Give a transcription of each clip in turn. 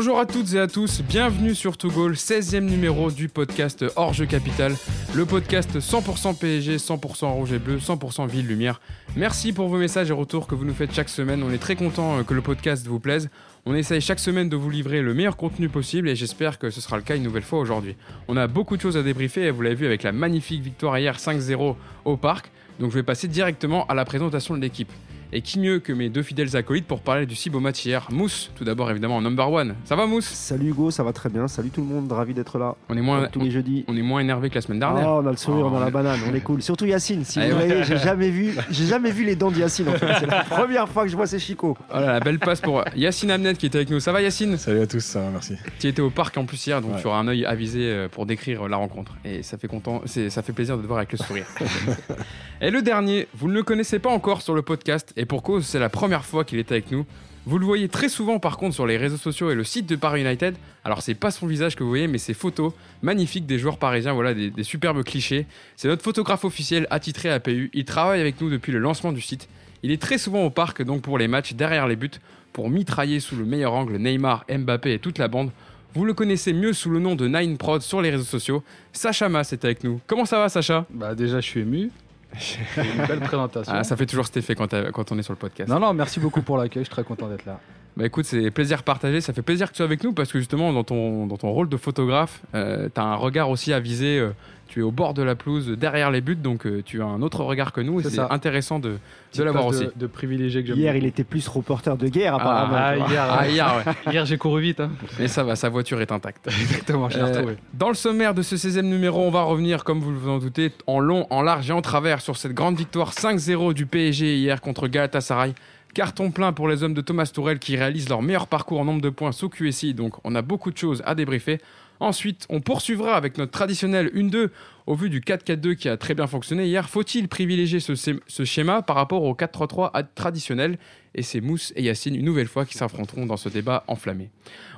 Bonjour à toutes et à tous, bienvenue sur Togol, 16e numéro du podcast Hors Capital, le podcast 100% PSG, 100% rouge et bleu, 100% ville lumière. Merci pour vos messages et retours que vous nous faites chaque semaine, on est très content euh, que le podcast vous plaise. On essaye chaque semaine de vous livrer le meilleur contenu possible et j'espère que ce sera le cas une nouvelle fois aujourd'hui. On a beaucoup de choses à débriefer et vous l'avez vu avec la magnifique victoire hier 5-0 au parc, donc je vais passer directement à la présentation de l'équipe. Et qui mieux que mes deux fidèles acolytes pour parler du si beau match hier Mousse, tout d'abord évidemment number one. Ça va Mousse? Salut Hugo, ça va très bien. Salut tout le monde, ravi d'être là. On est moins Comme tous les jeudis. on est moins énervé que la semaine dernière. Oh, on a le sourire, Oh, on a on la banane, on est cool. Surtout Yacine. Si Ah, vous voyez, j'ai jamais vu, j'ai jamais vu les dents de Yacine. En fait. C'est la première fois que je vois ces chicots. Oh là, la belle passe pour Yacine Amnet qui était avec nous. Ça va Yacine? Salut à tous, ça va, merci. Tu étais au parc en plus hier, donc Ouais. tu auras un œil avisé euh, pour décrire euh, la rencontre. Et ça fait, content, c'est- ça fait plaisir de te voir avec le sourire. et le dernier, vous ne le connaissez pas encore sur le podcast, et pour cause, c'est la première fois qu'il est avec nous. Vous le voyez très souvent par contre sur les réseaux sociaux et le site de Paris United. Alors c'est pas son visage que vous voyez, mais ses photos magnifiques des joueurs parisiens, voilà des, superbes clichés. C'est notre photographe officiel attitré à. Il travaille avec nous depuis le lancement du site. Il est très souvent au parc donc pour les matchs derrière les buts pour mitrailler sous le meilleur angle Neymar, Mbappé et toute la bande. Vous le connaissez mieux sous le nom de Nine Prod sur les réseaux sociaux. Sacha Mas est avec nous. Comment ça va Sacha? Bah déjà, je suis ému. C'est une belle présentation. ah, Ça fait toujours cet effet quand, quand on est sur le podcast. Non, non, merci beaucoup pour l'accueil. Je suis très content d'être là. Bah écoute, c'est plaisir partagé. Ça fait plaisir que tu sois avec nous parce que justement, dans ton, dans ton rôle de photographe, euh, tu as un regard aussi avisé. euh, tu es au bord de la pelouse, derrière les buts, donc euh, tu as un autre regard que nous et C'est intéressant de, de l'avoir aussi. De, de privilégié que Hier, beaucoup. il était plus reporter de guerre apparemment. Ah, hier, Ah, hier, ouais. hier, j'ai couru vite. Hein. Mais ça va, sa voiture est intacte. Exactement, je l'ai Euh, retrouvé. Dans le sommaire de ce 16e numéro, on va revenir, comme vous vous en doutez, en long, en large et en travers sur cette grande victoire 5-0 du PSG hier contre Galatasaray. Carton plein pour les hommes de Thomas Tourel qui réalisent leur meilleur parcours en nombre de points sous QSI, donc on a beaucoup de choses à débriefer. Ensuite, on poursuivra avec notre traditionnel 1-2 au vu du 4-4-2 qui a très bien fonctionné hier. Faut-il privilégier ce, schéma par rapport au 4-3-3 ad- traditionnel? Et c'est Mousse et Yacine une nouvelle fois qui s'affronteront dans ce débat enflammé.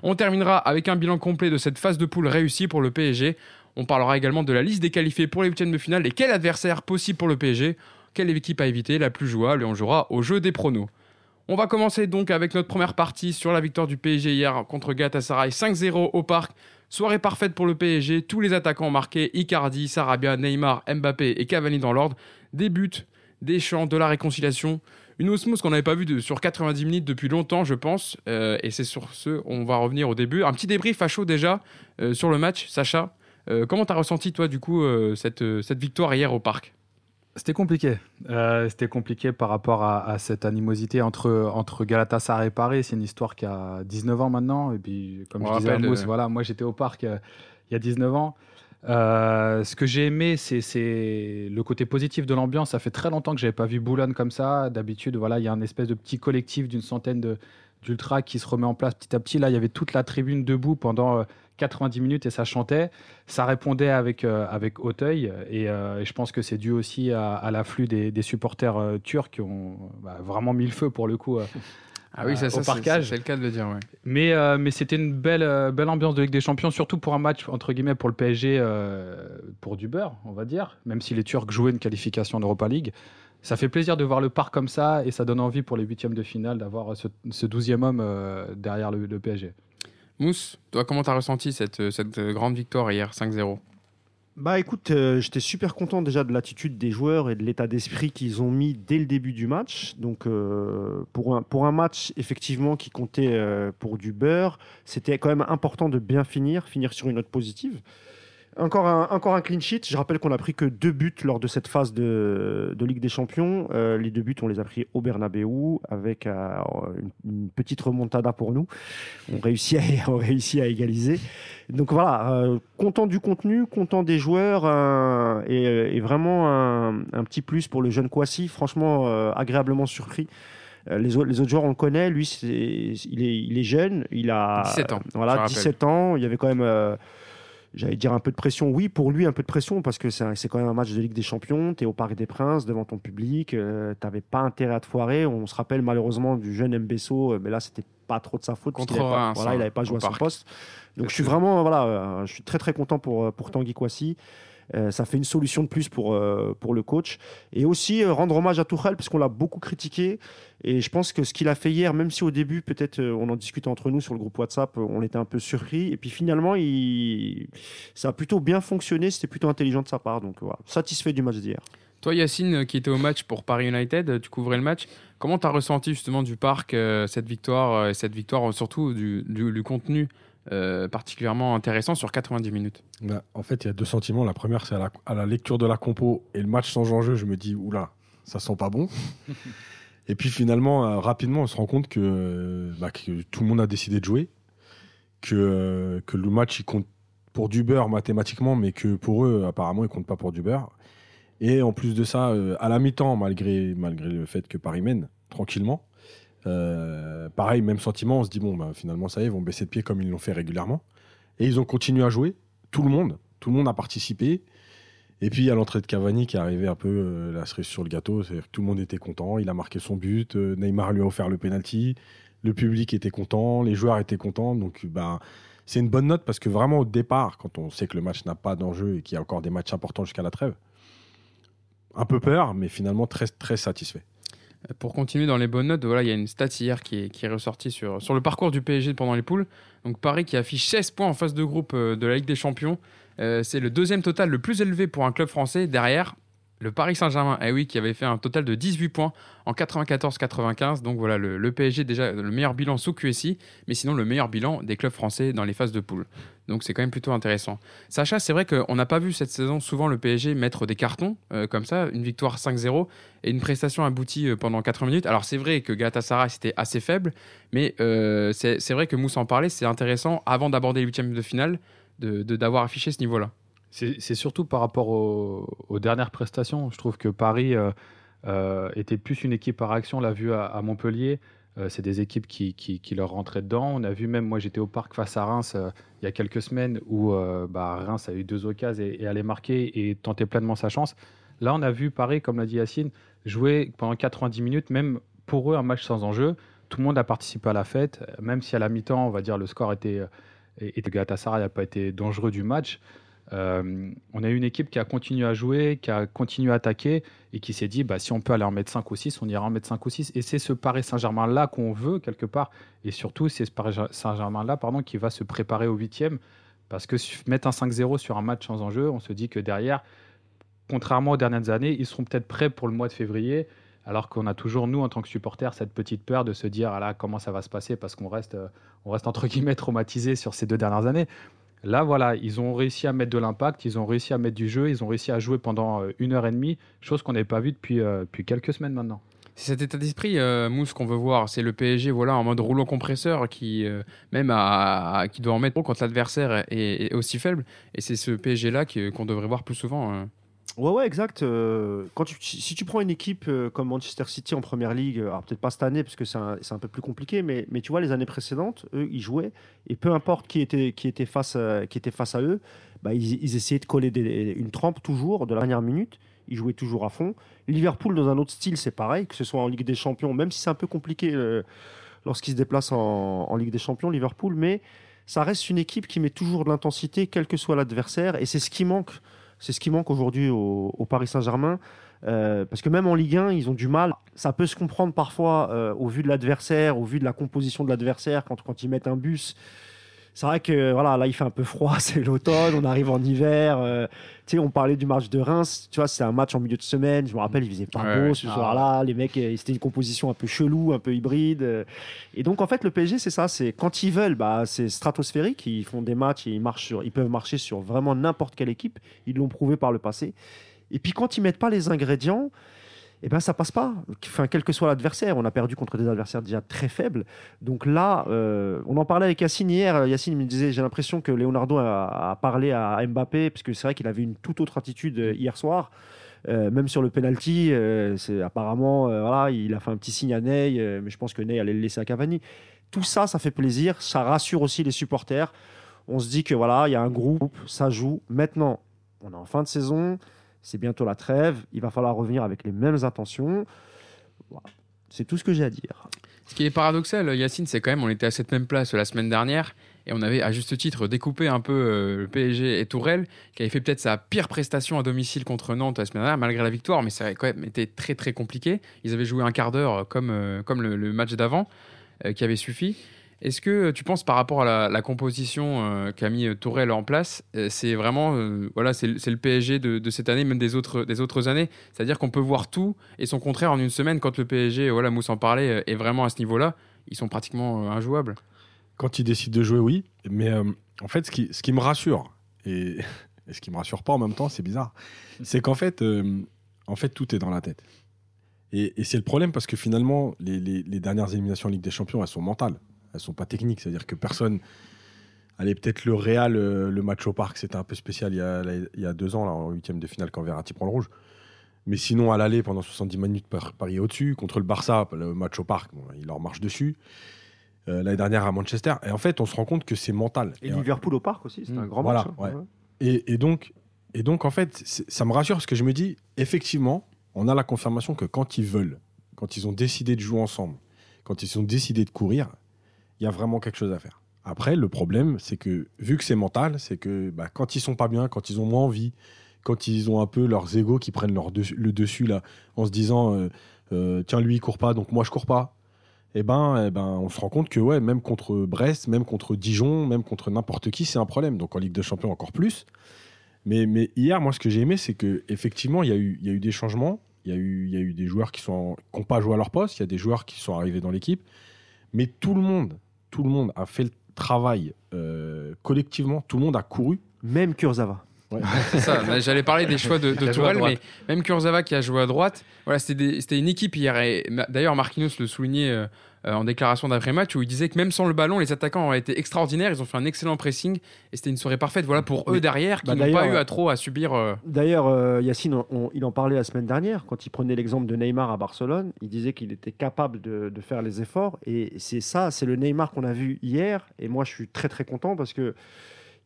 On terminera avec un bilan complet de cette phase de poule réussie pour le PSG. On parlera également de la liste des qualifiés pour les huitièmes de finale et quel adversaire possible pour le PSG, quelle équipe à éviter, la plus jouable, et on jouera au jeu des pronos. On va commencer donc avec notre première partie sur la victoire du PSG hier contre Galatasaray 5-0 au parc. Soirée parfaite pour le PSG, tous les attaquants ont marqué Icardi, Sarabia, Neymar, Mbappé et Cavani dans l'ordre. Des buts, des chants, de la réconciliation. Une osmose qu'on n'avait pas vue sur 90 minutes depuis longtemps, je pense. Euh, et c'est sur ce, on va revenir au début. Un petit débrief à chaud déjà euh, sur le match, Sacha. Euh, comment t'as ressenti toi du coup cette victoire hier au parc? C'était compliqué. Euh, C'était compliqué par rapport à, à cette animosité entre, entre Galatasaray et Paris. C'est une histoire qui a 19 ans maintenant. Et puis, comme On je disais à Mousse, euh, voilà, moi j'étais au parc euh, il y a 19 ans. Ce que j'ai aimé, c'est- le côté positif de l'ambiance. Ça fait très longtemps que j'avais pas vu Boulogne comme ça. D'habitude, voilà, il y a un espèce de petit collectif d'une centaine d'ultras qui se remet en place petit à petit. Là, il y avait toute la tribune debout pendant 90 minutes et ça chantait. Ça répondait avec, euh, avec Hauteuil. Et, euh, et je pense que c'est dû aussi à, à l'afflux des, des supporters euh, turcs qui ont bah, vraiment mis le feu pour le coup. euh. Ah oui, ça, au ça, c'est- le cas de le dire. Ouais. Mais, euh, mais c'était une belle, euh, belle ambiance de Ligue des Champions, surtout pour un match, entre guillemets, pour le PSG, euh, pour du beurre, on va dire, même si les Turcs jouaient une qualification en Europa League. Ça fait plaisir de voir le parc comme ça et ça donne envie pour les huitièmes de finale d'avoir ce, douzième homme derrière le, le PSG. Mousse, toi comment t'as ressenti cette, euh, cette euh, grande victoire hier 5-0 Bah écoute, euh, j'étais super content déjà de l'attitude des joueurs et de l'état d'esprit qu'ils ont mis dès le début du match. Donc pour, un, pour un match effectivement qui comptait pour du beurre, c'était quand même important de bien finir, finir sur une note positive. Encore un, encore un clean sheet. Je rappelle qu'on a pris que deux buts lors de cette phase de, de Ligue des Champions. Euh, les deux buts, on les a pris au Bernabeu avec euh, une, une petite remontada pour nous. On réussit à, on réussit à égaliser. Donc voilà, euh, content du contenu, content des joueurs et, et vraiment un, un petit plus pour le jeune Kwasi. Franchement, agréablement surpris. Les autres, les autres joueurs, on le connaît. Lui, il est, il est jeune. Il a 17 ans, Voilà, rappelle. 17 ans. Il y avait quand même, j'allais dire un peu de pression. Oui, pour lui, un peu de pression parce que c'est quand même un match de Ligue des Champions. Tu es au Parc des Princes devant ton public. tu n'avais pas intérêt à te foirer. On se rappelle malheureusement du jeune Mbesso, euh, mais là, c'était pas trop de sa faute. Contre qu'il avait pas- Reims, voilà, hein, il n'avait pas au joué à son Parc. poste. Donc je suis vraiment, voilà, euh, je suis très très content pour, euh, pour Tanguy Kouassi. Euh, ça fait une solution de plus pour, euh, pour le coach. Et aussi euh, rendre hommage à Tuchel, parce qu'on l'a beaucoup critiqué. Et je pense que ce qu'il a fait hier, même si au début, peut-être on en discutait entre nous sur le groupe WhatsApp, on était un peu surpris. Et puis finalement, ça a plutôt bien fonctionné. C'était plutôt intelligent de sa part. Donc voilà, satisfait du match d'hier. Toi, Yacine, qui était au match pour Paris United, tu couvrais le match. Comment tu as ressenti justement du parc cette victoire, et cette victoire surtout du, du contenu euh, particulièrement intéressant sur 90 minutes bah, En fait, il y a deux sentiments. La première, c'est à, la, lecture de la compo et le match sans enjeu. Je me dis, oula, ça sent pas bon. et puis finalement, euh, rapidement, on se rend compte que, bah, que, tout le monde a décidé de jouer, que, euh, que le match il compte pour du beurre mathématiquement, mais que pour eux, apparemment, il compte pas pour du beurre. Et en plus de ça, à la mi-temps, malgré, malgré le fait que Paris mène tranquillement, euh, pareil, même sentiment, on se dit, bon, bah, finalement, ça y est, ils vont baisser de pied comme ils l'ont fait régulièrement. Et ils ont continué à jouer, tout le monde, tout le monde a participé. Et puis, à l'entrée de Cavani qui est arrivé un peu euh, la cerise sur le gâteau, que tout le monde était content, il a marqué son but, euh, Neymar lui a offert le penalty, le public était content, les joueurs étaient contents. Donc, bah, c'est une bonne note parce que vraiment, au départ, quand on sait que le match n'a pas d'enjeu et qu'il y a encore des matchs importants jusqu'à la trêve, un peu peur, mais finalement très, très satisfait. Pour continuer dans les bonnes notes, voilà, il y a une stat hier qui est, ressortie sur, sur le parcours du PSG pendant les poules. Donc Paris qui affiche 16 points en phase de groupe euh, de la Ligue des Champions. Euh, c'est le deuxième total le plus élevé pour un club français. Derrière, le Paris Saint-Germain, eh oui, qui avait fait un total de 18 points en 94-95. Donc voilà, le, PSG déjà le meilleur bilan sous QSI, mais sinon le meilleur bilan des clubs français dans les phases de poule. Donc c'est quand même plutôt intéressant. Sacha, c'est vrai qu'on n'a pas vu cette saison souvent le PSG mettre des cartons euh, comme ça, une victoire 5-0 et une prestation aboutie euh, pendant 80 minutes. Alors c'est vrai que Galatasaray c'était assez faible, mais euh, c'est vrai que Moussa en parlait, c'est intéressant avant d'aborder les huitièmes de finale d'avoir de, d'avoir affiché ce niveau-là. C'est surtout par rapport aux, dernières prestations. Je trouve que Paris euh, euh, était plus une équipe à réaction. On l'a vu à, Montpellier. Euh, c'est des équipes qui, qui, leur rentraient dedans. On a vu même, moi j'étais au parc face à Reims il y a quelques semaines où bah, Reims a eu deux occasions et, allait marquer et tenter pleinement sa chance. Là, on a vu Paris, comme l'a dit Yacine, jouer pendant 90 minutes, même pour eux, un match sans enjeu. Tout le monde a participé à la fête, même si à la mi-temps, on va dire, le score était. Et, et Galatasaray n'a pas été dangereux du match. Euh, on a eu une équipe qui a continué à jouer, qui a continué à attaquer et qui s'est dit bah, si on peut aller en mettre 5 ou 6, on ira en mettre 5 ou 6. Et c'est ce Paris Saint-Germain-là qu'on veut quelque part. Et surtout, c'est ce Paris Saint-Germain-là qui va se préparer au 8 Parce que mettre un 5-0 sur un match sans enjeu, on se dit que derrière, contrairement aux dernières années, ils seront peut-être prêts pour le mois de février. Alors qu'on a toujours, nous, en tant que supporters, cette petite peur de se dire ah là, comment ça va se passer? Parce qu'on reste, euh, on reste entre guillemets traumatisé sur ces deux dernières années. Là, voilà, ils ont réussi à mettre de l'impact, ils ont réussi à mettre du jeu, ils ont réussi à jouer pendant euh, une heure et demie, chose qu'on n'avait pas vue depuis, euh, depuis quelques semaines maintenant. C'est cet état d'esprit, euh, Mousse, qu'on veut voir. C'est le PSG, voilà, en mode rouleau compresseur, qui même qui doit en mettre quand l'adversaire est, aussi faible. Et c'est ce PSG-là qu'on devrait voir plus souvent. Ouais, ouais, exact. Euh, si tu prends une équipe euh, comme Manchester City en première ligue, alors peut-être pas cette année parce que c'est un, peu plus compliqué, mais, tu vois, les années précédentes, eux, ils jouaient et peu importe qui était, face, à, eux, bah, ils, essayaient de coller une trempe toujours de la dernière minute. Ils jouaient toujours à fond. Liverpool, dans un autre style, c'est pareil, que ce soit en Ligue des Champions, même si c'est un peu compliqué euh, lorsqu'ils se déplacent en, en Ligue des Champions, Liverpool, mais ça reste une équipe qui met toujours de l'intensité, quel que soit l'adversaire, et c'est ce qui manque c'est ce qui manque aujourd'hui au, Paris Saint-Germain. Euh, parce que même en Ligue 1, ils ont du mal. Ça peut se comprendre parfois euh, au vu de l'adversaire, au vu de la composition de l'adversaire, quand, quand ils mettent un bus c'est vrai que voilà, là il fait un peu froid, c'est l'automne, on arrive en hiver. Euh, tu sais, on parlait du match de Reims, tu vois, c'est un match en milieu de semaine. Je me rappelle, il faisait pas beau ce soir-là. Les mecs, euh, c'était une composition un peu chelou, un peu hybride. Euh. Et donc en fait, le PSG, c'est ça, c'est quand ils veulent, bah, c'est stratosphérique. Ils font des matchs, et ils marchent sur, ils peuvent marcher sur vraiment n'importe quelle équipe. Ils l'ont prouvé par le passé. Et puis quand ils mettent pas les ingrédients, eh ben ça passe pas. Enfin, quel que soit l'adversaire, on a perdu contre des adversaires déjà très faibles. Donc là, euh, on en parlait avec Yacine hier. Yacine me disait, j'ai l'impression que Leonardo a, parlé à Mbappé, parce que c'est vrai qu'il avait une toute autre attitude euh, hier soir. Euh, même sur le penalty, c'est apparemment, voilà, il a fait un petit signe à Ney, mais je pense que Ney allait le laisser à Cavani. Tout ça, ça fait plaisir, ça rassure aussi les supporters. On se dit que voilà, il y a un groupe, ça joue. Maintenant, on est en fin de saison c'est bientôt la trêve, il va falloir revenir avec les mêmes intentions. C'est tout ce que j'ai à dire. Ce qui est paradoxal, Yacine, c'est quand même, on était à cette même place la semaine dernière, Et on avait à juste titre découpé un peu euh, le PSG et Tourelle, qui avait fait peut-être sa pire prestation à domicile contre Nantes la semaine dernière, malgré la victoire, mais ça avait quand même été très très compliqué. Ils avaient joué un quart d'heure euh, comme, euh, comme le, match d'avant, qui avait suffi. Est-ce que tu penses par rapport à la, composition euh, qu'a mis euh, Tourelle en place, euh, c'est vraiment voilà, c'est le PSG de, cette année, même des autres, des autres années? C'est-à-dire qu'on peut voir tout et son contraire en une semaine quand le PSG, voilà, Mousse en parlait, est vraiment à ce niveau-là, ils sont pratiquement injouables. Quand ils décident de jouer, oui. Mais en fait, ce qui, ce qui me rassure, et, ce qui me rassure pas en même temps, c'est bizarre, c'est qu'en fait, en fait, tout est dans la tête. Et, et c'est le problème parce que finalement, les, les- les dernières éliminations en Ligue des Champions, elles sont mentales. Elles sont pas techniques. C'est-à-dire que personne. Allez, peut-être le Real, euh, le match au parc, c'était un peu spécial il y a, là, il y a deux ans, là, en huitième de finale, quand Verratti prend le rouge. Mais sinon, à l'aller, pendant 70 minutes, Par- Paris est au-dessus. Contre le Barça, le match au parc, bon, il leur marche dessus. Euh, L'année dernière à Manchester. Et en fait, on se rend compte que c'est mental. Et Et, Liverpool au parc aussi, c'est Mm. un grand Voilà, match. hein. ouais. et, et donc, et donc, en fait, ça me rassure parce que je me dis, effectivement, on a la confirmation que quand ils veulent, quand ils ont décidé de jouer ensemble, quand ils ont décidé de courir, il y a vraiment quelque chose à faire. Après, le problème, c'est que vu que c'est mental, c'est que bah, quand ils sont pas bien, quand ils ont moins envie, quand ils ont un peu leurs égaux qui prennent leur le dessus là, en se disant euh, euh, tiens lui il court pas, donc moi je cours pas. Et ben, eh ben, on se rend compte que ouais, même contre Brest, même contre Dijon, même contre n'importe qui, c'est un problème. Donc en Ligue de Champions encore plus. Mais, mais hier, moi, ce que j'ai aimé, c'est que effectivement, il y a eu, y a eu des changements. Il y a eu, y a eu des joueurs qui sont qui n'ont pas joué à leur poste. Il y a des joueurs qui sont arrivés dans l'équipe. Mais tout le monde, tout le monde a fait le travail euh, collectivement. Tout le monde a couru. Même Kurzawa. C'est ça, j'allais parler des choix de, de Tourelle, mais même Kurzawa qui a joué à droite, voilà, c'était une équipe hier. Et d'ailleurs, Marquinhos le soulignait euh, euh, en déclaration d'après-match où il disait que même sans le ballon, les attaquants ont été extraordinaires. Ils ont fait un excellent pressing et c'était une soirée parfaite. Voilà pour eux Mais- derrière qui bah, n'ont pas eu à trop à subir. euh, D'ailleurs, euh, Yacine, on- on- il en parlait la semaine dernière, quand il prenait l'exemple de Neymar à Barcelone, il disait qu'il était capable de, de faire les efforts. Et c'est ça, c'est le Neymar qu'on a vu hier. Et moi, je suis très très content parce que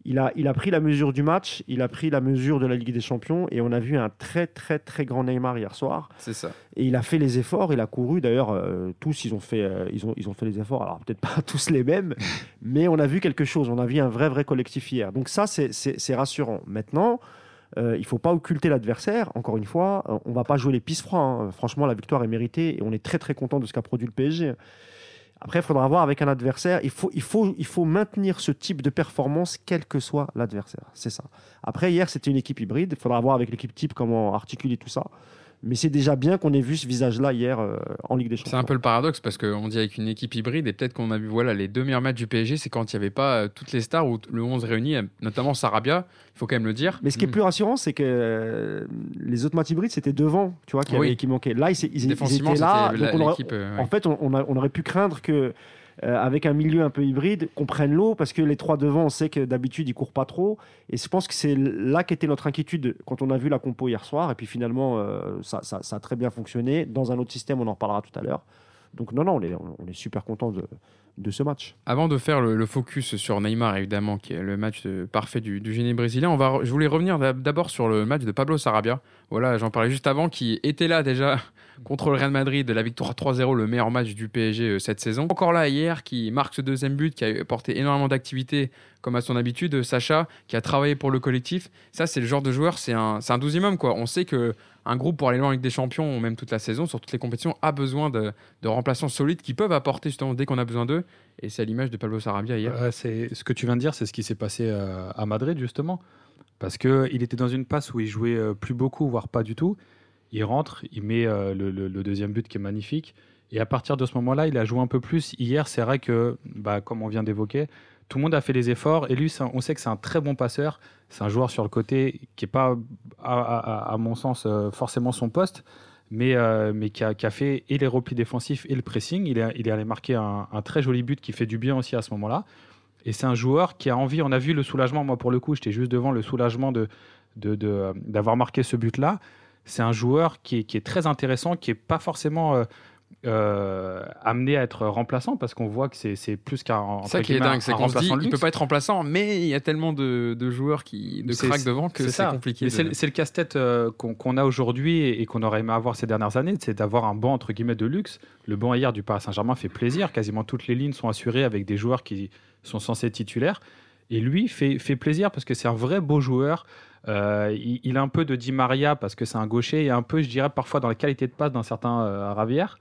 il a, il a pris la mesure du match, il a pris la mesure de la Ligue des Champions. Et on a vu un très très très grand Neymar hier soir. C'est ça. Et il a fait les efforts, il a couru. D'ailleurs, euh, tous, ils ont, fait, euh, ils, ont, ils ont fait les efforts. Alors, peut-être pas tous les mêmes, mais on a vu quelque chose. On a vu un vrai, vrai collectif hier. Donc, ça, c'est- rassurant. Maintenant, euh, il faut pas occulter l'adversaire. Encore une fois, on va pas jouer les pistes froids. hein. Franchement, la victoire est méritée et on est très, très content de ce qu'a produit le PSG. Après, il faudra voir avec un adversaire. Il faut, maintenir ce type de performance, quel que soit l'adversaire. C'est ça. Après, hier, c'était une équipe hybride. Il faudra voir avec l'équipe type comment articuler tout ça. Mais c'est déjà bien qu'on ait vu ce visage-là hier euh, en Ligue des Champions. C'est un peu le paradoxe parce qu'on dit avec une équipe hybride et peut-être qu'on a vu voilà les deux meilleurs matchs du PSG, c'est quand il n'y avait pas euh, toutes les stars ou le 11 réuni, euh, notamment Sarabia. Il faut quand même le dire. Mais ce qui est Mm. plus rassurant, c'est que euh, les autres matchs hybrides, c'était devant, tu vois, qui, Oui. avait- qui manquaient. Là, ils, ils- ils défensivement, étaient là. donc on aurait-. En fait, on, on a- on aurait pu craindre que, euh, avec un milieu un peu hybride, qu'on prenne l'eau parce que les trois devant, on sait que d'habitude ils courent pas trop. Et je pense que c'est là qu'était notre inquiétude quand on a vu la compo hier soir. Et puis finalement, euh, ça, a très bien fonctionné. Dans un autre système, on en reparlera tout à l'heure. Donc non, non, on est, on est super content de, ce match. Avant de faire le, focus sur Neymar, évidemment, qui est le match euh, parfait du, génie brésilien, je voulais revenir d'ab- d'abord sur le match de Pablo Sarabia. Voilà, j'en parlais juste avant, qui était là déjà contre le Real Madrid, la victoire 3-0, le meilleur match du PSG euh, cette saison. Encore là hier, qui marque ce deuxième but, qui a apporté énormément d'activité, comme à son habitude. euh, Sacha, qui a travaillé pour le collectif. Ça, c'est le genre de joueur, c'est un, un 12 homme, quoi. On sait que un groupe pour aller loin avec des champions, même toute la saison, sur toutes les compétitions, a besoin de, remplaçants solides qui peuvent apporter justement dès qu'on a besoin d'eux. Et c'est à l'image de Pablo Sarabia hier. C'est ce que tu viens de dire, c'est ce qui s'est passé euh, à Madrid justement, parce que il était dans une passe où il jouait plus beaucoup, voire pas du tout. Il rentre, il met euh, le, deuxième but qui est magnifique, et à partir de ce moment-là, il a joué un peu plus. Hier, c'est vrai que, bah, comme on vient d'évoquer, tout le monde a fait les efforts, et lui, on sait que c'est un très bon passeur. C'est un joueur sur le côté qui est pas, à, mon sens, euh, forcément son poste. Mais, euh, mais qui, a, fait et les replis défensifs et le pressing. Il est, il allé marquer un, très joli but qui fait du bien aussi à ce moment-là. Et c'est un joueur qui a envie, on a vu le soulagement, moi pour le coup, j'étais juste devant le soulagement de, d'avoir marqué ce but-là. C'est un joueur qui est, qui est très intéressant, qui est pas forcément euh, euh, amené à être remplaçant parce qu'on voit que c'est plus qu'un. C'est ça qui est dingue, c'est qu'on se dit il peut pas être remplaçant, mais il y a tellement de, de joueurs qui de craquent devant que c'est compliqué. C'est le casse-tête euh, qu'on a aujourd'hui et, qu'on aurait aimé avoir ces dernières années, c'est d'avoir un banc entre guillemets de luxe. Le banc hier du Paris Saint-Germain fait plaisir, quasiment toutes les lignes sont assurées avec des joueurs qui sont censés titulaires. Et lui fait, fait plaisir parce que c'est un vrai beau joueur. Euh, il, a un peu de Di Maria parce que c'est un gaucher et un peu, je dirais, parfois dans la qualité de passe d'un certain Ravière.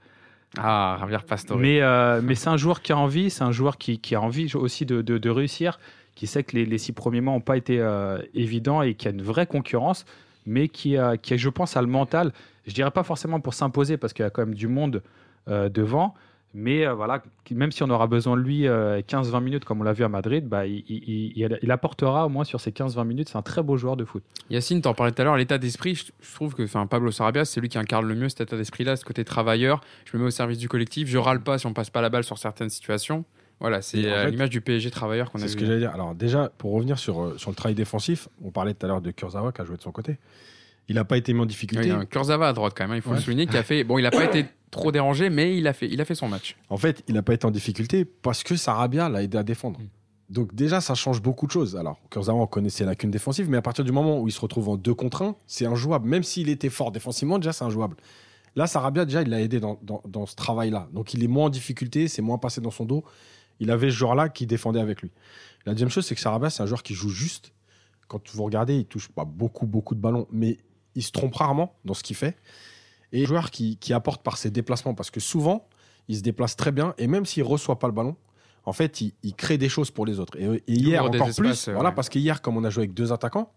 Ah, Javier Pastore. Mais, euh, mais c'est un joueur qui a envie, c'est un joueur qui, qui, a envie aussi de, de, réussir, qui sait que les, les six premiers mois n'ont pas été euh, évidents et qui a une vraie concurrence, mais qui, a, qui je pense, a le mental. Je dirais pas forcément pour s'imposer parce qu'il y a quand même du monde euh, devant, mais voilà, même si on aura besoin de lui 15-20 minutes, comme on l'a vu à Madrid, bah, il, il, apportera au moins sur ces 15-20 minutes. C'est un très beau joueur de foot. Yacine, tu en parlais tout à l'heure, l'état d'esprit, je, trouve que Pablo Sarabia, c'est lui qui incarne le mieux cet état d'esprit-là, ce côté travailleur. Je me mets au service du collectif, je râle pas si on passe pas la balle sur certaines situations. Voilà, c'est l'image du PSG travailleur qu'on a C'est ce que j'allais dire. Alors, déjà, pour revenir sur, sur le travail défensif, on parlait tout à l'heure de Kurzawa qui a joué de son côté. Il n'a pas été mis en difficulté. Oui, Kurzawa à droite quand même, hein, il faut le souligner, qui a fait. Bon, il n'a pas été trop dérangé, mais il a fait, il a fait son match. En fait, il n'a pas été en difficulté parce que Sarabia l'a aidé à défendre. Mm. Donc déjà, ça change beaucoup de choses. Alors, Kurzawa, on connaissait la lacune défensive, mais à partir du moment où il se retrouve en deux contre un, c'est injouable. Même s'il était fort défensivement, déjà, c'est injouable. Là, Sarabia, déjà, il l'a aidé dans, dans, ce travail-là. Donc, il est moins en difficulté, c'est moins passé dans son dos. Il avait ce joueur-là qui défendait avec lui. La deuxième chose, c'est que Sarabia, c'est un joueur qui joue juste. Quand vous regardez, il touche pas beaucoup, beaucoup de ballons, mais il se trompe rarement dans ce qu'il fait. Et un joueur qui, apporte par ses déplacements, parce que souvent, il se déplace très bien, et même s'il ne reçoit pas le ballon, en fait, il, crée des choses pour les autres. Et, hier, encore plus, voilà, parce qu'hier, comme on a joué avec deux attaquants,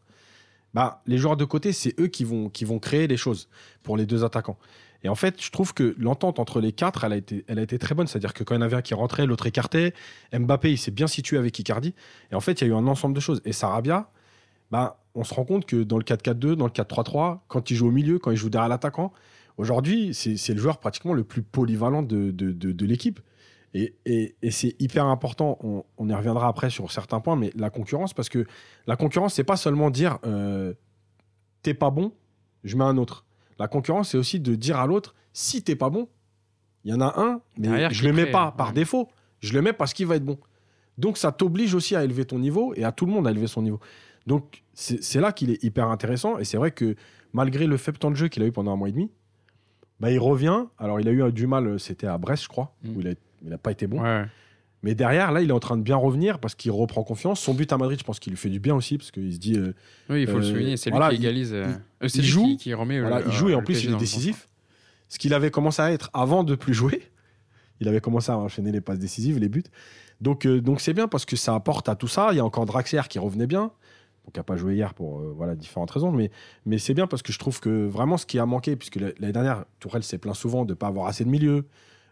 bah, les joueurs de côté, c'est eux qui vont, qui vont créer des choses pour les deux attaquants. Et en fait, je trouve que l'entente entre les quatre, elle a été, elle a été très bonne. C'est-à-dire que quand il y en avait un qui rentrait, l'autre écartait. Mbappé, il s'est bien situé avec Icardi. Et en fait, il y a eu un ensemble de choses. Et Sarabia, bah, on se rend compte que dans le 4-4-2, dans le 4-3-3, quand il joue au milieu, quand il joue derrière l'attaquant, aujourd'hui, c'est le joueur pratiquement le plus polyvalent de, de, l'équipe. Et, et, c'est hyper important, on, y reviendra après sur certains points, mais la concurrence, parce que la concurrence, c'est pas seulement dire euh, t'es pas bon, je mets un autre. La concurrence, c'est aussi de dire à l'autre si t'es pas bon, il y en a un, mais je le mets pas par défaut, je le mets parce qu'il va être bon. Donc ça t'oblige aussi à élever ton niveau et à tout le monde à élever son niveau. Donc, c'est là qu'il est hyper intéressant. Et c'est vrai que malgré le faible temps de jeu qu'il a eu pendant un mois et demi, bah, il revient. Alors, il a eu du mal, c'était à Brest, je crois, mm. où il n'a pas été bon. Mais derrière, là, il est en train de bien revenir parce qu'il reprend confiance. Son but à Madrid, je pense qu'il lui fait du bien aussi parce qu'il se dit. Euh, oui, il faut le euh, souligner. C'est lui qui égalise. Euh, il, joue, qui, remet. il joue et en plus, il est décisif. Ce qu'il avait commencé à être avant de plus jouer. Il avait commencé à enchaîner les passes décisives, les buts. Donc, donc c'est bien parce que ça apporte à tout ça. Il y a encore Draxler qui revenait bien qui n'a pas joué hier pour euh, voilà, différentes raisons. Mais, mais c'est bien parce que je trouve que vraiment ce qui a manqué, puisque l'année dernière, Tourelle s'est plaint souvent de ne pas avoir assez de milieu,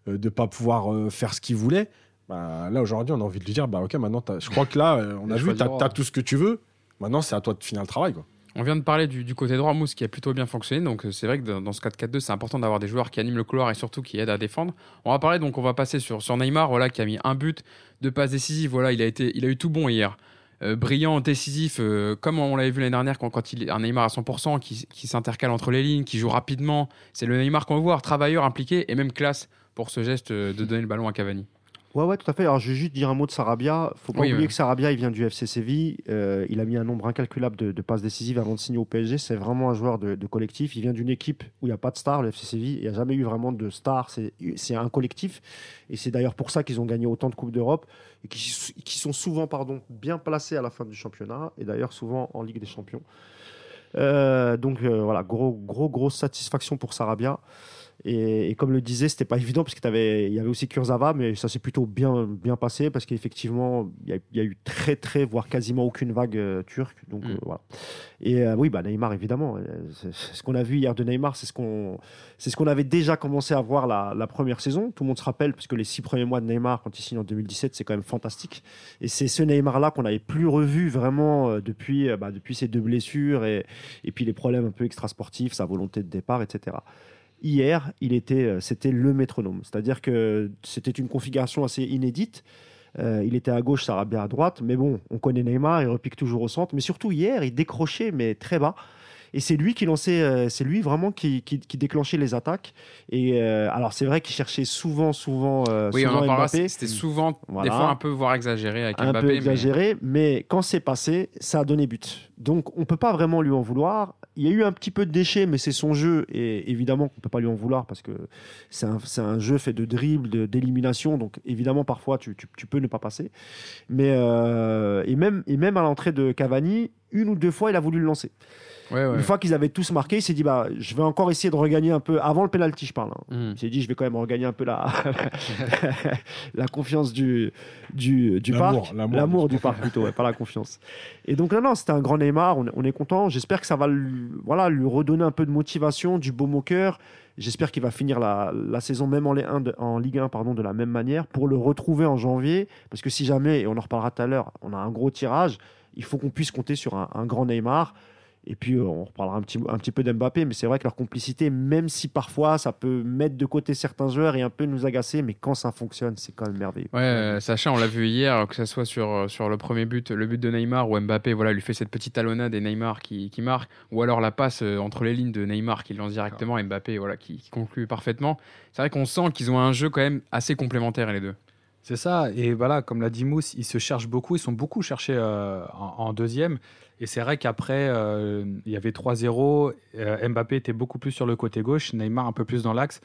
euh, de ne pas pouvoir euh, faire ce qu'il voulait. Bah, là, aujourd'hui, on a envie de lui dire bah, Ok, maintenant, je crois que là, on a vu, tu as, tout ce que tu veux. Maintenant, c'est à toi de finir le travail. Quoi. On vient de parler du, côté droit, Mousse, qui a plutôt bien fonctionné. Donc, c'est vrai que dans, ce 4-4-2, c'est important d'avoir des joueurs qui animent le couloir et surtout qui aident à défendre. On va parler, donc, on va passer sur, sur Neymar, voilà, qui a mis un but, de passe décisive. Voilà, il a, été, il a eu tout bon hier. Euh, brillant, décisif, euh, comme on l'avait vu l'année dernière quand, quand, il est un Neymar à 100%, qui, qui s'intercale entre les lignes, qui joue rapidement. C'est le Neymar qu'on veut voir, travailleur, impliqué et même classe pour ce geste de donner le ballon à Cavani. Ouais, ouais, tout à fait. Alors, je vais juste dire un mot de Sarabia. Faut pas oublier que Sarabia, il vient du FC Séville. Euh, il a mis un nombre incalculable de, passes décisives avant de signer au PSG. C'est vraiment un joueur de, collectif. Il vient d'une équipe où il n'y a pas de star, le FC Séville. Il n'y a jamais eu vraiment de star. C'est un collectif. Et c'est d'ailleurs pour ça qu'ils ont gagné autant de Coupes d'Europe et qui, qui, sont souvent pardon, bien placés à la fin du championnat et d'ailleurs souvent en Ligue des Champions. Euh, donc euh, voilà, gros, gros, grosse satisfaction pour Sarabia. Et, comme le disait, c'était pas évident parce qu'il y avait aussi Kurzawa, mais ça s'est plutôt bien, bien passé parce qu'effectivement, il y, a eu très, très, voire quasiment aucune vague euh, turque. Donc mm. euh, voilà. Et euh, oui, bah, Neymar, évidemment. ce qu'on a vu hier de Neymar, c'est ce qu'on ce qu'on avait déjà commencé à voir la, première saison. Tout le monde se rappelle, puisque les six premiers mois de Neymar, quand il signe en 2017, c'est quand même fantastique. Et c'est ce Neymar-là qu'on n'avait plus revu vraiment depuis, bah, depuis ses deux blessures et, et puis les problèmes un peu extrasportifs, sa volonté de départ, etc. Hier, il était, euh, c'était le métronome. C'est-à-dire que c'était une configuration assez inédite. Euh, il était à gauche, Sarabia à droite. Mais bon, on connaît Neymar, il repique toujours au centre. Mais surtout hier, il décrochait, mais très bas. Et c'est lui qui lançait, euh, c'est lui vraiment qui, qui, qui déclenchait les attaques. Et euh, alors c'est vrai qu'il cherchait souvent, souvent, Oui, on souvent en parlera. C'était souvent, des fois, un peu voire exagéré avec un Mbappé. peu mais- exagéré, mais... quand c'est passé, ça a donné but. Donc on peut pas vraiment lui en vouloir. Il y a eu un petit peu de déchets, mais c'est son jeu et évidemment qu'on peut pas lui en vouloir parce que c'est un, jeu fait de dribble, de- d'élimination. Donc évidemment parfois tu, peux ne pas passer. Mais euh, et même à l'entrée de Cavani, une ou deux fois il a voulu le lancer. Ouais, ouais. Une fois qu'ils avaient tous marqué, il s'est dit bah je vais encore essayer de regagner un peu avant le penalty, je parle. hein. Mhm. Il s'est dit, je vais quand même regagner un peu la, la confiance du, du, parc. l'amour du parc, plutôt, ouais, pas la confiance. Et donc, non, non, c'était un grand Neymar. On, est- on est content. J'espère que ça va lui, voilà, lui redonner un peu de motivation, du beau au cœur. J'espère qu'il va finir la, la saison même en, Ligue 1 de, en Ligue 1 pardon, de la même manière pour le retrouver en janvier. Parce que si jamais, et on en reparlera tout à l'heure, on a un gros tirage, il faut qu'on puisse compter sur un, un grand Neymar. Et puis, euh, on reparlera un petit, un petit peu d'Mbappé, mais c'est vrai que leur complicité, même si parfois ça peut mettre de côté certains joueurs et un peu nous agacer, mais quand ça fonctionne, c'est quand même merveilleux. Ouais, euh, Sacha, on l'a vu hier, que ce soit sur, euh, sur le premier but, le but de Neymar, où Mbappé voilà, lui fait cette petite talonnade et Neymar qui, qui marque, ou alors la passe entre les lignes de Neymar qui lance directement, Mbappé voilà, qui, qui conclut parfaitement. C'est vrai qu'on sent qu'ils ont un jeu quand même assez complémentaire, les deux. C'est ça. Et voilà, comme l'a dit Mousse, ils se cherchent beaucoup. Ils sont beaucoup cherchés euh, en, deuxième. Et c'est vrai qu'après, euh, il y avait 3-0. euh, Mbappé était beaucoup plus sur le côté gauche, Neymar un peu plus dans l'axe.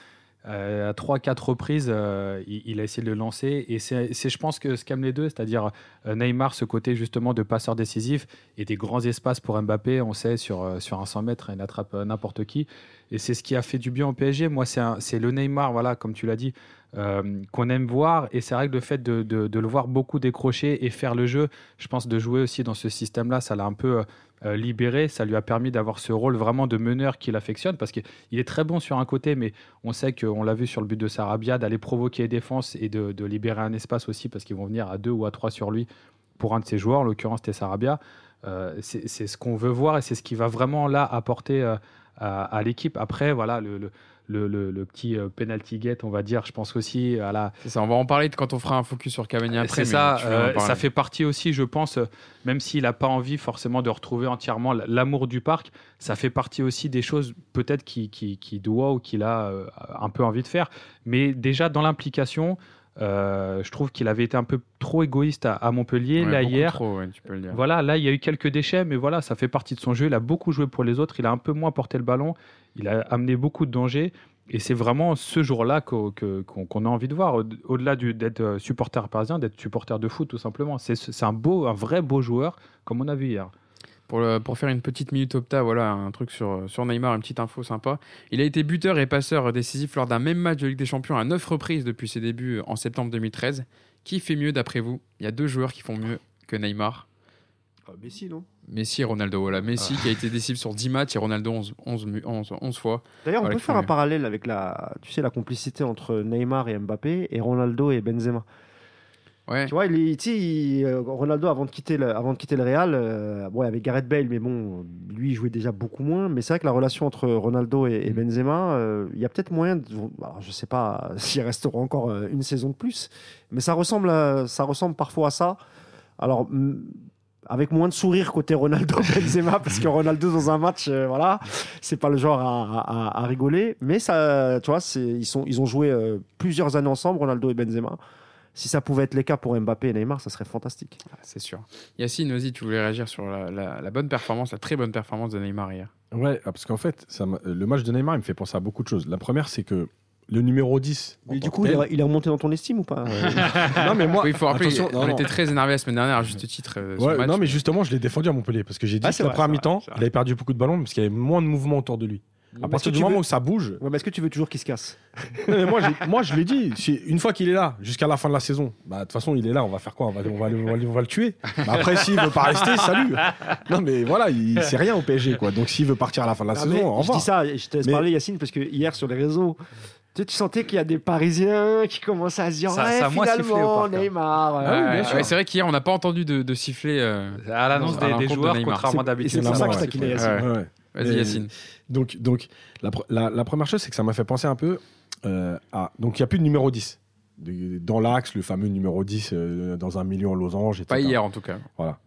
Euh, à 3-4 reprises, euh, il, a essayé de le lancer. Et c'est, je pense, que ce qu'aiment les deux, c'est-à-dire euh, Neymar, ce côté justement de passeur décisif et des grands espaces pour Mbappé. On sait, sur, sur un 100 mètres, il attrape n'importe qui. Et c'est ce qui a fait du bien au PSG. Moi, c'est, le Neymar, voilà, comme tu l'as dit, qu'on aime voir. Et c'est vrai que le fait de, de- de le voir beaucoup décrocher et faire le jeu, je pense de jouer aussi dans ce système-là, ça l'a un peu euh, libéré. Ça lui a permis d'avoir ce rôle vraiment de meneur qu'il affectionne parce qu'il est très bon sur un côté, mais on sait qu'on l'a vu sur le but de Sarabia, d'aller provoquer les défenses et de, libérer un espace aussi parce qu'ils vont venir à deux ou à trois sur lui pour un de ses joueurs. En l'occurrence, c'était Sarabia. Euh, c'est ce qu'on veut voir et c'est ce qui va vraiment là apporter euh, à, l'équipe. Après, voilà, le, le, le- le petit euh, penalty get, on va dire, je pense aussi à la, C'est ça, on va en parler quand on fera un focus sur Cavani après. c'est ça, euh, ça fait partie aussi, je pense, euh, même s'il n'a pas envie forcément de retrouver entièrement l'amour du parc, ça fait partie aussi des choses peut-être qu'il qui, qui doit ou qu'il a un peu envie de faire. Mais déjà dans l'implication, euh, je trouve qu'il avait été un peu trop égoïste à, à Montpellier. Ouais, là hier, trop, ouais, tu peux le dire. voilà, là il y a eu quelques déchets, mais voilà, ça fait partie de son jeu. Il a beaucoup joué pour les autres, il a un peu moins porté le ballon, il a amené beaucoup de dangers. Et c'est vraiment ce jour-là qu'on a envie de voir, au- au-delà d'être euh, supporter parisien, d'être supporter de foot tout simplement. C'est c'est un beau, un vrai beau joueur, comme on a vu hier. Pour, le- pour faire une petite minute opta, voilà un truc sur, sur Neymar, une petite info sympa. Il a été buteur et passeur décisif lors d'un même match de Ligue des Champions à 9 reprises depuis ses débuts en septembre 2013. Qui fait mieux d'après vous? Il y a deux joueurs qui font mieux que Neymar. Messi, non? Messi et Ronaldo. Voilà, Messi Ah. qui a été décisif sur 10 matchs et Ronaldo 11, 11, mu- 11, 11 fois. D'ailleurs, on Voilà, peut faire un mieux. parallèle avec la, tu sais, la complicité entre Neymar et Mbappé et Ronaldo et Benzema. Ouais. Tu vois, il est- tu sais, il- euh, Ronaldo, avant de quitter le, avant de quitter le Real, euh, bon, avec Gareth Bale, mais bon, lui, il jouait déjà beaucoup moins. Mais c'est vrai que la relation entre Ronaldo et, et Mm. Benzema, euh, il y a peut-être moyen, de, alors, je sais pas s'ils resteront encore euh, une saison de plus, mais ça ressemble, à- ça ressemble parfois à ça. Alors, mm, avec moins de sourire côté Ronaldo Benzema, parce que Ronaldo dans un match, euh, voilà, c'est pas le genre à, à- à rigoler. Mais ça, tu vois, c'est- ils, sont, ils ont joué euh, plusieurs années ensemble, Ronaldo et Benzema. Si ça pouvait être les cas pour Mbappé et Neymar, ça serait fantastique. Ah, c'est sûr. Yacine, vas-y, tu voulais réagir sur la, la- la bonne performance, la très bonne performance de Neymar hier. Ouais, ah, parce qu'en fait, ça le match de Neymar, il me fait penser à beaucoup de choses. La première, c'est que le numéro 10. en Mais du coup, il tel- est, il est remonté dans ton estime ou pas non, mais moi. oui, il faut rappeler, attention, non, on non. était très énervés la semaine dernière, à juste titre. euh, Ouais, le match. non, mais justement, je l'ai défendu à Montpellier parce que j'ai dit Ah, que c'est la vrai, première c'est mi-temps, il avait perdu beaucoup de ballons parce qu'il y avait moins de mouvement autour de lui. À partir du moment veux- où ça bouge, Ouais, mais est-ce que tu veux toujours qu'il se casse Non, mais moi, moi, je l'ai dit, si- une fois qu'il est là, jusqu'à la fin de la saison, bah, de toute façon, il est là, on va faire quoi? On va, on, va, le- on va le- on va le tuer. Après, s'il veut pas rester, salut. Non, mais voilà, il c'est rien au PSG, quoi. Donc, s'il veut partir à la fin de la Ah, saison, au Je revoir. dis ça, je te laisse Mais- parler Yacine, parce que hier sur les réseaux, tu, tu sentais qu'il y a des Parisiens qui commençaient à se dire Ça- ouais, ça finalement, hein. Neymar. ouais. Ah oui, bien Ouais, sûr. ouais, c'est vrai qu'hier, on n'a pas entendu de, de sifflet. euh, À l'annonce des, des l'encontre de joueurs, contrairement d'habitude. c'est pour ça que je je taquinais Ouais. Yacine. Vas-y, Yacine. Donc, donc la, pr- la, la première chose, c'est que ça m'a fait penser un peu euh, à. Donc, il n'y a plus de numéro 10. De- Dans l'axe, le fameux numéro 10 euh, dans un million losange. Pas etc. hier, en tout cas. Voilà.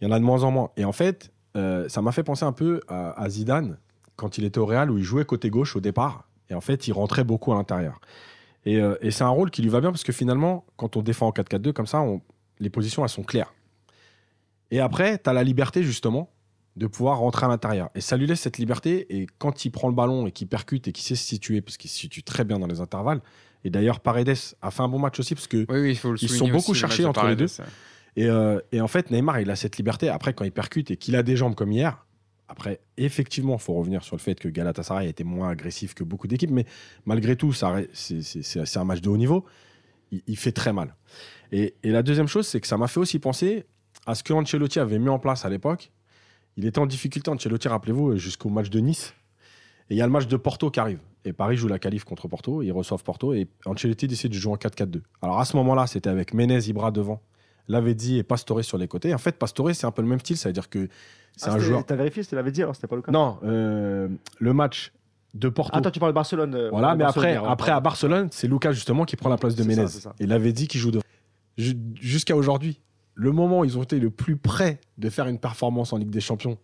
Il y en a de moins en moins. Et en fait, euh, ça m'a fait penser un peu à, à Zidane quand il était au Real où il jouait côté gauche au départ et en fait il rentrait beaucoup à l'intérieur. Et, et c'est un rôle qui lui va bien parce que finalement, quand on défend en 4-4-2 comme ça, on- les positions elles sont claires. Et après, tu as la liberté justement de pouvoir rentrer à l'intérieur. Et ça lui laisse cette liberté. Et quand il prend le ballon et qu'il percute et qu'il sait se situer, parce qu'il se situe très bien dans les intervalles. Et d'ailleurs, Paredes a fait un bon match aussi parce que Oui, faut Ils sont beaucoup le cherchés entre les Paredes. et, euh, et en fait, Neymar, il a cette liberté. Après, quand il percute et qu'il a des jambes comme hier, après, effectivement, il faut revenir sur le fait que Galatasaray était moins agressif que beaucoup d'équipes, mais malgré tout, c'est un match de haut niveau. Il, il fait très mal. Et, et la deuxième chose, c'est que ça m'a fait aussi penser à ce que Ancelotti avait mis en place à l'époque. Il était en difficulté, Ancelotti, rappelez-vous, jusqu'au match de Nice. Et il y a le match de Porto qui arrive. Et Paris joue la qualif contre Porto, ils reçoivent Porto, et Ancelotti décide de jouer en 4-4-2. Alors à ce moment-là, c'était avec Menez, Ibra devant, Lavezzi et Pastore sur les côtés. En fait, Pastore, c'est un peu le même style, ça veut dire que c'est Ah, un joueur. T'as vérifié, c'était dit, alors c'était pas le cas. Non, euh, le match de Porto. Toi, tu parles de Barcelone. euh, Voilà, mais après, Barcelone, après à Barcelone, c'est Lucas justement qui prend la place de Menez. ça. Et Lavezzi qui joue devant. Ju- Jusqu'à aujourd'hui, le moment où ils ont été le plus près de faire une performance en Ligue des Champions,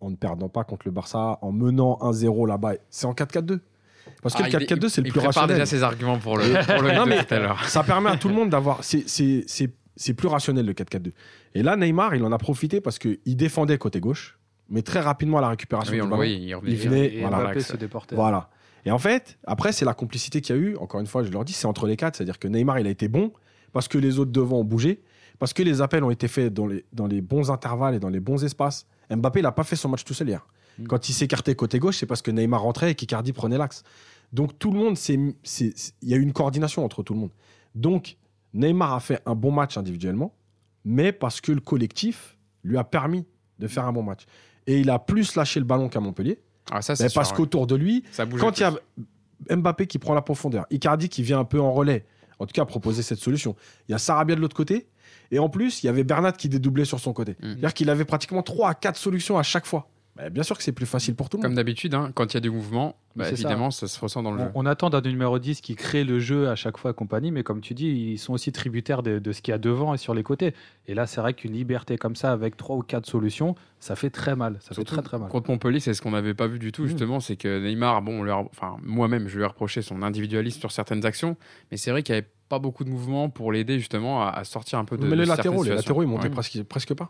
en ne perdant pas contre le Barça, en menant 1-0 là-bas, c'est en 4-4-2. Parce que Ah, le il- 4-4-2, c'est le il plus prépare rationnel. déjà ses arguments pour le, pour le Non, mais- tout à l'heure. Ça permet à tout le monde d'avoir. c'est- C'est c'est- c'est plus rationnel le 4-4-2. Et là, Neymar, il en a profité parce qu'il défendait côté gauche, mais très rapidement à la récupération. Oui, du on le ballon. voyait, il. Il venait- Et voilà, se. Voilà. Et en fait, après, c'est la complicité qu'il y a eu. Encore une fois, je leur dis, c'est entre les quatre. C'est-à-dire que Neymar, il a été bon parce que les autres devant ont bougé, parce que les appels ont été faits dans les, dans les bons intervalles et dans les bons espaces. Mbappé, il n'a pas fait son match tout seul hier. Mm. Quand il s'écartait côté gauche, c'est parce que Neymar rentrait et qu'Icardi prenait l'axe. Donc tout le monde, il y a eu une coordination entre tout le monde. Donc Neymar a fait un bon match individuellement, mais parce que le collectif lui a permis de faire un bon match. Et il a plus lâché le ballon qu'à Montpellier, Ah, ça, mais c'est sûr, parce ouais. qu'autour de lui, ça quand il y a Mbappé qui prend la profondeur, Icardi qui vient un peu en relais, en tout cas proposer cette solution, il y a Sarabia de l'autre côté, et en plus, il y avait Bernat qui dédoublait sur son côté. Mm. C'est-à-dire qu'il avait pratiquement 3 à 4 solutions à chaque fois. Bah, bien sûr que c'est plus facile pour tout le Comme monde. d'habitude, hein, quand il y a du mouvement, bah, ça. évidemment, ça. se ressent dans le jeu. On, attend d'un numéro 10 qui crée le jeu à chaque fois et compagnie, mais comme tu dis, ils sont aussi tributaires de, de ce qu'il y a devant et sur les côtés. Et là, c'est vrai qu'une liberté comme ça, avec trois ou quatre solutions, ça fait très mal. Ça fait très très mal. Contre Montpellier, c'est ce qu'on n'avait pas vu du tout, Mm. justement. C'est que Neymar, bon, enfin, moi-même, je lui ai reproché son individualisme sur certaines actions, mais c'est vrai qu'il n'y avait pas beaucoup de mouvements pour l'aider, justement, à, à sortir un peu de. mais de les latéraux, les latéraux, ils montaient Ouais. presque, presque pas.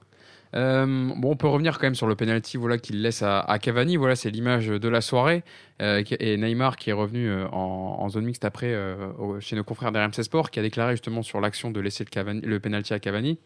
Euh, bon, on peut revenir quand même sur le penalty voilà, qu'il laisse à, à Cavani. Voilà, c'est l'image de la soirée. Euh, et Neymar qui est revenu euh, en, en zone mixte après euh, chez nos confrères d'RMC Sport, qui a déclaré justement sur l'action de laisser le, Cavani- le penalty à Cavani.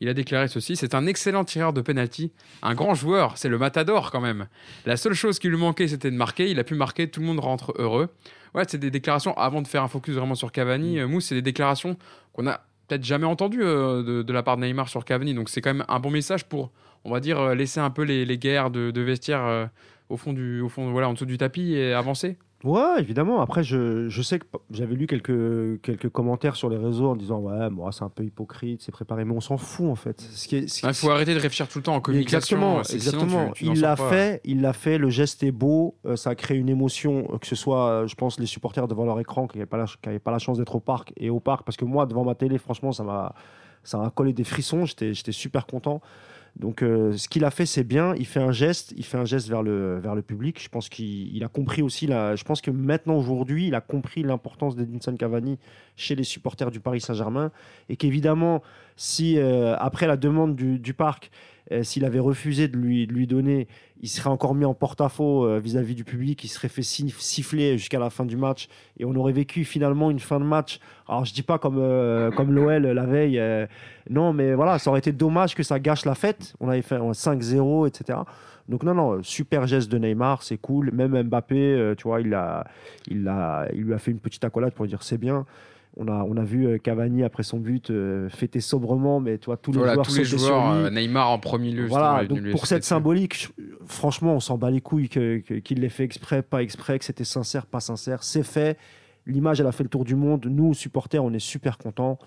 Il a déclaré ceci c'est un excellent tireur de penalty, un grand joueur, c'est le matador quand même. La seule chose qui lui manquait, c'était de marquer. Il a pu marquer, tout le monde rentre heureux. Ouais, c'est des déclarations, avant de faire un focus vraiment sur Cavani, euh, Mousse, c'est des déclarations qu'on a jamais entendues euh, de, la part de Neymar sur Cavani. Donc c'est quand même un bon message pour, on va dire, euh, laisser un peu les, les guerres de, de vestiaire euh, au fond du, au fond, voilà, en dessous du tapis et avancer. Ouais, évidemment. Après, je, je sais que j'avais lu quelques, quelques commentaires sur les réseaux en disant Ouais, moi, c'est un peu hypocrite, c'est préparé, mais on s'en fout en fait. Ce qui est, ce qui- Il faut arrêter de réfléchir tout le temps en communication. Exactement, euh, exactement. tu- tu n'en il l'a fait, il l'a fait. Le geste est beau, euh, ça a créé une émotion, euh, que ce soit, je pense, les supporters devant leur écran qui n'avaient pas, la pas la chance d'être au parc et au parc, parce que moi, devant ma télé, franchement, ça m'a, ça collé des frissons. J'étais, j'étais super content. Donc, euh, ce qu'il a fait, c'est bien. Il fait un geste, il fait un geste vers le, vers le public. Je pense qu'il il a compris aussi. Je pense que maintenant, aujourd'hui, il a compris l'importance d'Edinson Cavani chez les supporters du Paris Saint-Germain, et qu'évidemment, si euh, après la demande du, du parc, euh, s'il avait refusé de lui, donner, il serait encore mis en porte-à-faux euh, vis-à-vis du public, il serait fait si- siffler jusqu'à la fin du match et on aurait vécu finalement une fin de match. Alors je dis pas comme, euh, comme l'OL la veille, euh, non mais voilà, ça aurait été dommage que ça gâche la fête. On avait fait un 5-0, etc. Donc non, non, super geste de Neymar, c'est cool. Même Mbappé, tu vois, il, a, il, a, il lui a fait une petite accolade pour dire c'est bien. On a, on a vu euh, Cavani après son but euh, fêter sobrement, mais toi, tous les Voilà, joueurs tous les joueurs, sur lui. euh, Neymar en premier lieu. Voilà, donc pour cette symbolique, franchement, on s'en bat les couilles que- qu'il l'ait fait exprès, pas exprès, que c'était sincère, pas sincère. C'est fait. L'image, elle a fait le tour du monde. Nous, supporters, on est super contents.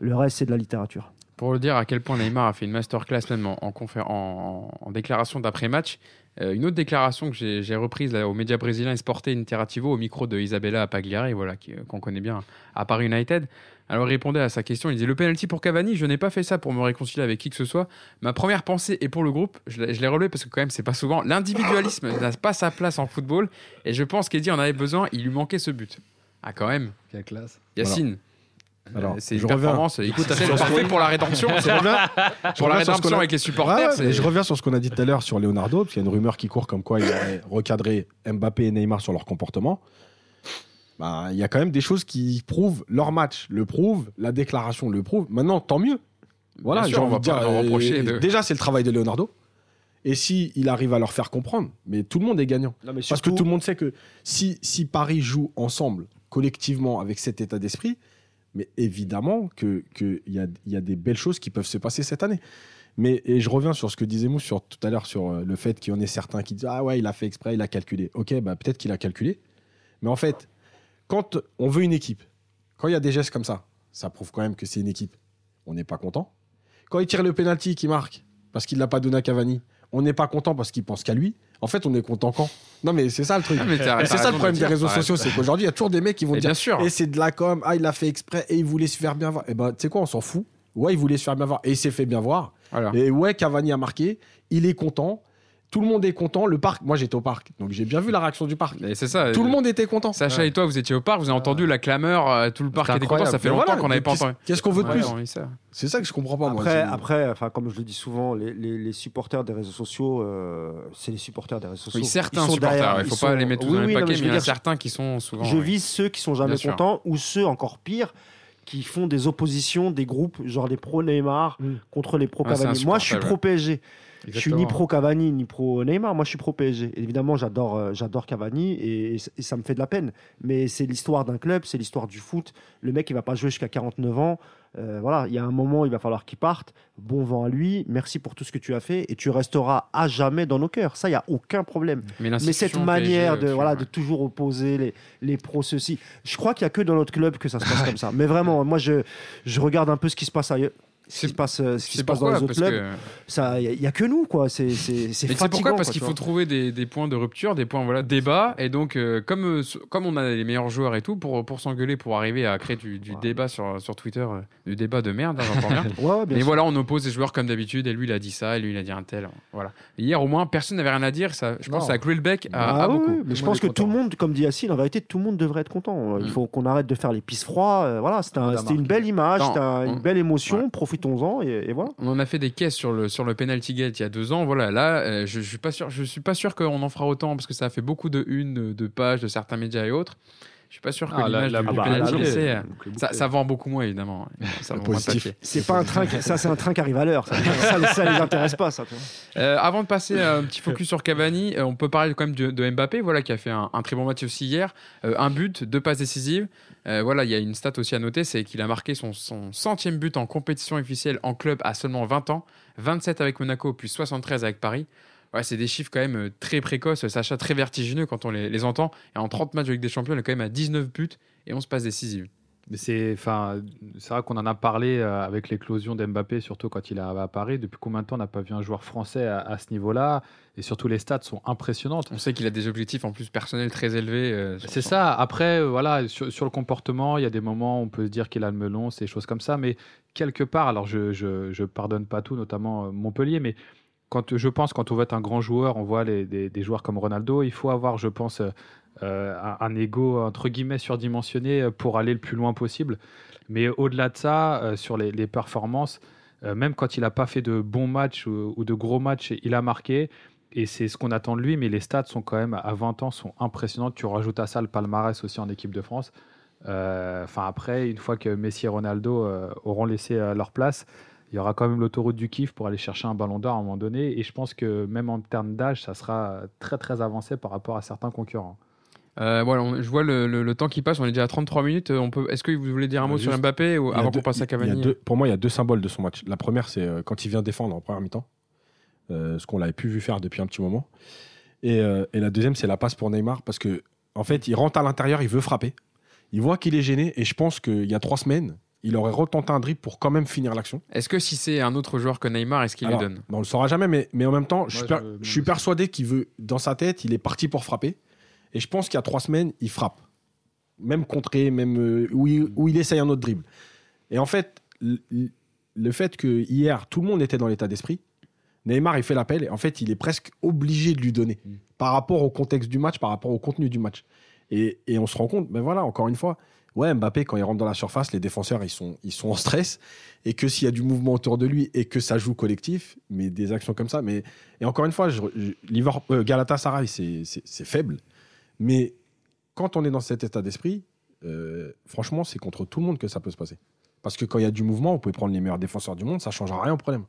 Le reste, c'est de la littérature. Pour le dire à quel point Neymar a fait une masterclass même en, en, confé- en- en déclaration d'après-match, Euh, une autre déclaration que j'ai reprise là, aux médias brésiliens Sport Interativo au micro de Isabella Pagliari, voilà, qui- qu'on connaît bien à Paris United. Alors il répondait à sa question, il disait le penalty pour Cavani, je n'ai pas fait ça pour me réconcilier avec qui que ce soit. Ma première pensée est pour le groupe, je l'ai je l'ai relevé parce que quand même c'est pas souvent. L'individualisme n'a pas sa place en football et je pense qu'Eddie en avait besoin, il lui manquait ce but. Ah quand même, Quelle classe. Yacine. Alors, euh, c'est une performance. T'as c'est fait parfait sur ce- pour la rédemption. pour la rédemption qu'on a- avec les supporters. Je reviens sur ce qu'on a dit tout à l'heure sur Leonardo, parce qu'il y a une rumeur qui court comme quoi il aurait recadré Mbappé et Neymar sur leur comportement. Bah, il y a quand même des choses qui prouvent leur match, le prouve, la déclaration le prouve. Maintenant, tant mieux. Voilà, j'ai on envie va de dire. euh, reprocher de- Déjà, c'est le travail de Leonardo. Et si il arrive à leur faire comprendre, mais tout le monde est gagnant. Non, mais Parce que tout le monde sait que si, si Paris joue ensemble, collectivement, avec cet état d'esprit, mais évidemment qu'il que y, a, il y a des belles choses qui peuvent se passer cette année. Mais et je reviens sur ce que disait Mousse tout à l'heure sur euh, le fait qu'il y en ait certains qui disent Ah ouais, il a fait exprès, il a calculé. Ok, bah, peut-être qu'il a calculé. Mais en fait, quand on veut une équipe, quand il y a des gestes comme ça, ça prouve quand même que c'est une équipe. On n'est pas content. Quand il tire le penalty qui marque parce qu'il l'a pas donné à Cavani, on n'est pas content parce qu'il pense qu'à lui. En fait, on est content quand? Non, mais c'est ça le truc. C'est ça le de problème des réseaux sociaux, c'est qu'aujourd'hui, il y a toujours des mecs qui vont Et dire bien sûr. Et c'est de la com, ah, il l'a fait exprès et il voulait se faire bien voir. Et ben, tu sais quoi, on s'en fout. Ouais, il voulait se faire bien voir et il s'est fait bien voir. Voilà. Et ouais, Cavani a marqué, il est content. Tout le monde est content. Le parc, moi j'étais au parc, donc j'ai bien vu la réaction du parc. Et c'est ça. Tout le monde était content. Sacha et toi, vous étiez au parc, vous avez entendu la clameur, euh, tout le parc était content. Ça fait Mais longtemps voilà, qu'on n'avait pas qu'est-ce- entendu. Qu'est-ce qu'on veut de plus. C'est ça que je comprends pas. Après, après, enfin, comme je le dis souvent, les, les- les supporters des réseaux sociaux, euh, c'est les supporters des réseaux sociaux. Oui, certains Ils sont supporters, derrière, il faut pas sont- les mettre tous Oui, dans le paquet, mais il y a certains qui sont souvent. Je vise ceux qui sont jamais contents ou ceux encore pires qui font des oppositions, des groupes, genre les pro Neymar Mm. contre les pro Ah, Cavani. Moi, je suis pro PSG. Je suis ni Exactement. pro Cavani ni pro Neymar. Moi, je suis pro PSG. Évidemment, j'adore, euh, j'adore Cavani et, et ça me fait de la peine. Mais c'est l'histoire d'un club, c'est l'histoire du foot. Le mec, il va pas jouer jusqu'à 49 ans. Euh, voilà, il y a un moment, il va falloir qu'il parte. Bon vent à lui. Merci pour tout ce que tu as fait et tu resteras à jamais dans nos cœurs. Ça, il y a aucun problème. Mais, Mais cette manière de, voilà, ouais. de toujours opposer les, les pros ceci, je crois qu'il n'y a que dans notre club que ça se passe comme ça. Mais vraiment, moi, je, je regarde un peu ce qui se passe ailleurs. Ce qui se passe, euh, ce qui C'est se passe dans les autres clubs, il n'y a, que nous, quoi. C'est, Mais fatigant. pourquoi? Parce qu'il faut trouver des, des points de rupture, des points voilà débat, et donc euh, comme euh, comme on a les meilleurs joueurs et tout pour pour s'engueuler, pour arriver à créer du, du Ouais. débat sur sur Twitter, euh, du débat de merde, hein, bien. Ouais, ouais, bien Et sûr. voilà, on oppose les joueurs comme d'habitude, et lui il a dit ça, et lui il a dit un tel, voilà. Hier au moins personne n'avait rien à dire, ça, je pense Non. que ça a cloué le bec à, Ah à oui, beaucoup. oui, mais Tout je le pense que tout le monde, comme dit Yacine, en vérité, tout le monde devrait être content. Il Mm. faut qu'on arrête de faire les pisses froids. euh, voilà, c'était, une belle image, une belle émotion. Ouais. On en a fait des caisses sur le penalty gate il y a deux ans. Voilà, là, euh, je, je suis pas sûr, je suis pas sûr qu'on en fera autant parce que ça a fait beaucoup de une, de, de pages de certains médias et autres. Je suis pas sûr que Ah, la- l'image du, euh, ça, vend beaucoup moins évidemment. Ça vend moins. C'est pas un train, qui- ça, c'est un train qui arrive à l'heure. Ça, ça, ça les intéresse pas, ça. Euh, avant de passer à un petit focus sur Cavani, euh, on peut parler quand même de, de Mbappé, voilà, qui a fait un, un très bon match aussi hier. Euh, un but, deux passes décisives. Euh, voilà, il y a une stat aussi à noter, c'est qu'il a marqué son, son centième but en compétition officielle en club à seulement 20 ans. 27 avec Monaco, puis 73 avec Paris. Ouais, c'est des chiffres quand même euh, très précoces, Sacha, très vertigineux quand on les, les entend. Et en 30 matchs avec des champions, il est quand même à 19 buts et 11 passes décisives. Mais c'est, vrai qu'on en a parlé euh, avec l'éclosion d'Mbappé, surtout quand il est à Paris. Depuis combien de temps on n'a pas vu un joueur français à, à ce niveau-là? Et surtout, les stats sont impressionnantes. On sait qu'il a des objectifs en plus personnels très élevés. euh, C'est ça. Après, euh, voilà, sur, sur le comportement, il y a des moments où on peut se dire qu'il a le melon, ces choses comme ça. Mais quelque part, alors je, je pardonne pas tout, notamment euh, Montpellier, mais quand je pense quand on veut être un grand joueur, on voit des, joueurs comme Ronaldo, il faut avoir, je pense, euh, euh, un, ego entre guillemets surdimensionné euh, pour aller le plus loin possible. Mais au-delà de ça, sur les, performances, même quand il n'a pas fait de bons matchs ou, de gros matchs, il a marqué. Et c'est ce qu'on attend de lui, mais les stats sont quand même à 20 ans sont impressionnantes. Tu rajoutes à ça le palmarès aussi en équipe de France. Enfin après, une fois que Messi et Ronaldo auront laissé leur place, il y aura quand même l'autoroute du kiff pour aller chercher un ballon d'or à un moment donné. Et je pense que même en termes d'âge, ça sera très très avancé par rapport à certains concurrents. Euh, voilà, on- je vois le, le- le temps qui passe, on est déjà à 33 minutes. euh, On peut, est-ce que vous voulez dire un mot Euh, sur Mbappé ou avant qu'on passe à Cavani deux- pour moi, il y a deux symboles de son match. La première, c'est euh, quand il vient défendre en première mi-temps, euh, ce qu'on l'avait pu vu faire depuis un petit moment. Et, euh, et la deuxième, c'est la passe pour Neymar, parce que en fait, il rentre à l'intérieur, il veut frapper. Il voit qu'il est gêné, et je pense qu'il y a trois semaines, il aurait retenté un dribble pour quand même finir l'action. Est-ce que si c'est un autre joueur que Neymar, est-ce qu'il le Alors, donne? bah, on le saura jamais, mais, mais en même temps, je suis, Moi, per- je- je suis persuadé qu'il veut, dans sa tête, il est parti pour frapper. Et je pense qu'il y a trois semaines, il frappe. Même contré, même euh, où, il, où il essaye un autre dribble. Et en fait, le fait que hier, tout le monde était dans l'état d'esprit, Neymar, il fait l'appel. Et en fait, il est presque obligé de lui donner Mm. par rapport au contexte du match, par rapport au contenu du match. Et, et on se rend compte, ben voilà, encore une fois, ouais, Mbappé, quand il rentre dans la surface, les défenseurs, ils sont, ils sont en stress. Et que s'il y a du mouvement autour de lui et que ça joue collectif, mais des actions comme ça. Mais, et encore une fois, je, je- euh, Galatasaray, c'est faible. Mais quand on est dans cet état d'esprit, euh, franchement, c'est contre tout le monde que ça peut se passer. Parce que quand il y a du mouvement, vous pouvez prendre les meilleurs défenseurs du monde, ça ne changera rien au problème.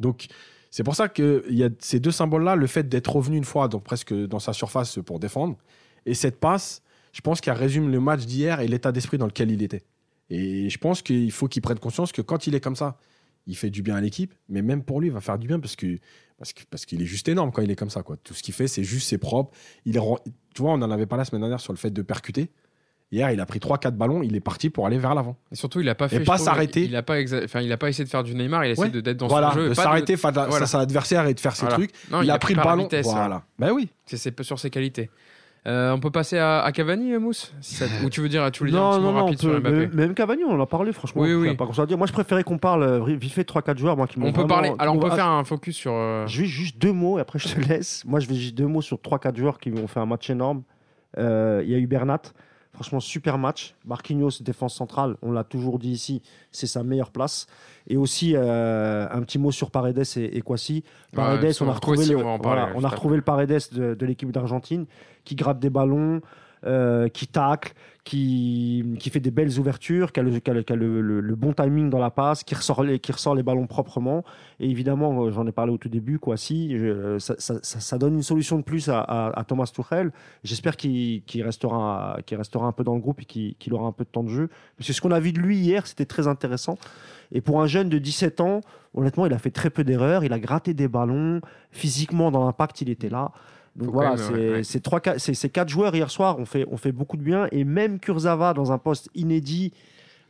Donc, c'est pour ça qu'il y a ces deux symboles-là, le fait d'être revenu une fois dans, presque dans sa surface pour défendre, et cette passe, je pense qu'elle résume le match d'hier et l'état d'esprit dans lequel il était. Et je pense qu'il faut qu'il prenne conscience que quand il est comme ça, il fait du bien à l'équipe, mais même pour lui, il va faire du bien parce que parce qu'il est juste énorme quand il est comme ça. Quoi. Tout ce qu'il fait, c'est juste, c'est propre. Il est, ren- tu vois, on en avait parlé la semaine dernière sur le fait de percuter. Hier, il a pris 3-4 ballons, il est parti pour aller vers l'avant. Et surtout, il a pas fait. Et pas s'arrêter. Il a pas, exa- enfin, il a pas essayé de faire du Neymar. Il a essayé Ouais. d'être dans voilà, son jeu. de s'arrêter face à voilà. à l'adversaire et de faire ses Voilà. trucs. Non, il, a a pris le ballon. vitesse, voilà. Ben oui. C'est sur ses qualités. Euh, on peut passer à, à Cavani, euh, Mousse Si ça- Ou tu veux dire, tu voulais dire un Non, mot non, non, on rapide sur même, même Cavani, on en a parlé, franchement. Oui, oui. Pas à dire. Moi, je préférais qu'on parle euh, vite fait de 3-4 joueurs moi, qui m'ont On peut parler. Alors, on peut faire un focus sur. euh, Je vais juste deux mots et après je te laisse. Moi, je vais juste deux mots sur 3-4 joueurs qui ont fait un match énorme. Euh, Il y a eu Bernat. Franchement, super match. Marquinhos, défense centrale, on l'a toujours dit ici, c'est sa meilleure place. Et aussi, euh, un petit mot sur Paredes et, et Kwasi. Paredes, on a retrouvé, Kwasi, le, on va en parler voilà, on juste a retrouvé le Paredes de, de l'équipe d'Argentine qui gratte des ballons, euh, qui tacle, qui, qui fait des belles ouvertures, qui a, le, bon timing dans la passe, qui ressort les, qui ressort les ballons proprement. Et évidemment, euh, j'en ai parlé au tout début, quoi, si, je- ça, donne une solution de plus à, Thomas Tuchel. J'espère qu'il restera, qu'il restera un peu dans le groupe et qu'il aura un peu de temps de jeu. Parce que ce qu'on a vu de lui hier, c'était très intéressant. Et pour un jeune de 17 ans, honnêtement, il a fait très peu d'erreurs. Il a gratté des ballons. Physiquement, dans l'impact, il était là. Donc Faut voilà, c'est ouais, quatre joueurs hier soir ont fait, beaucoup de bien. Et même Kurzawa, dans un poste inédit,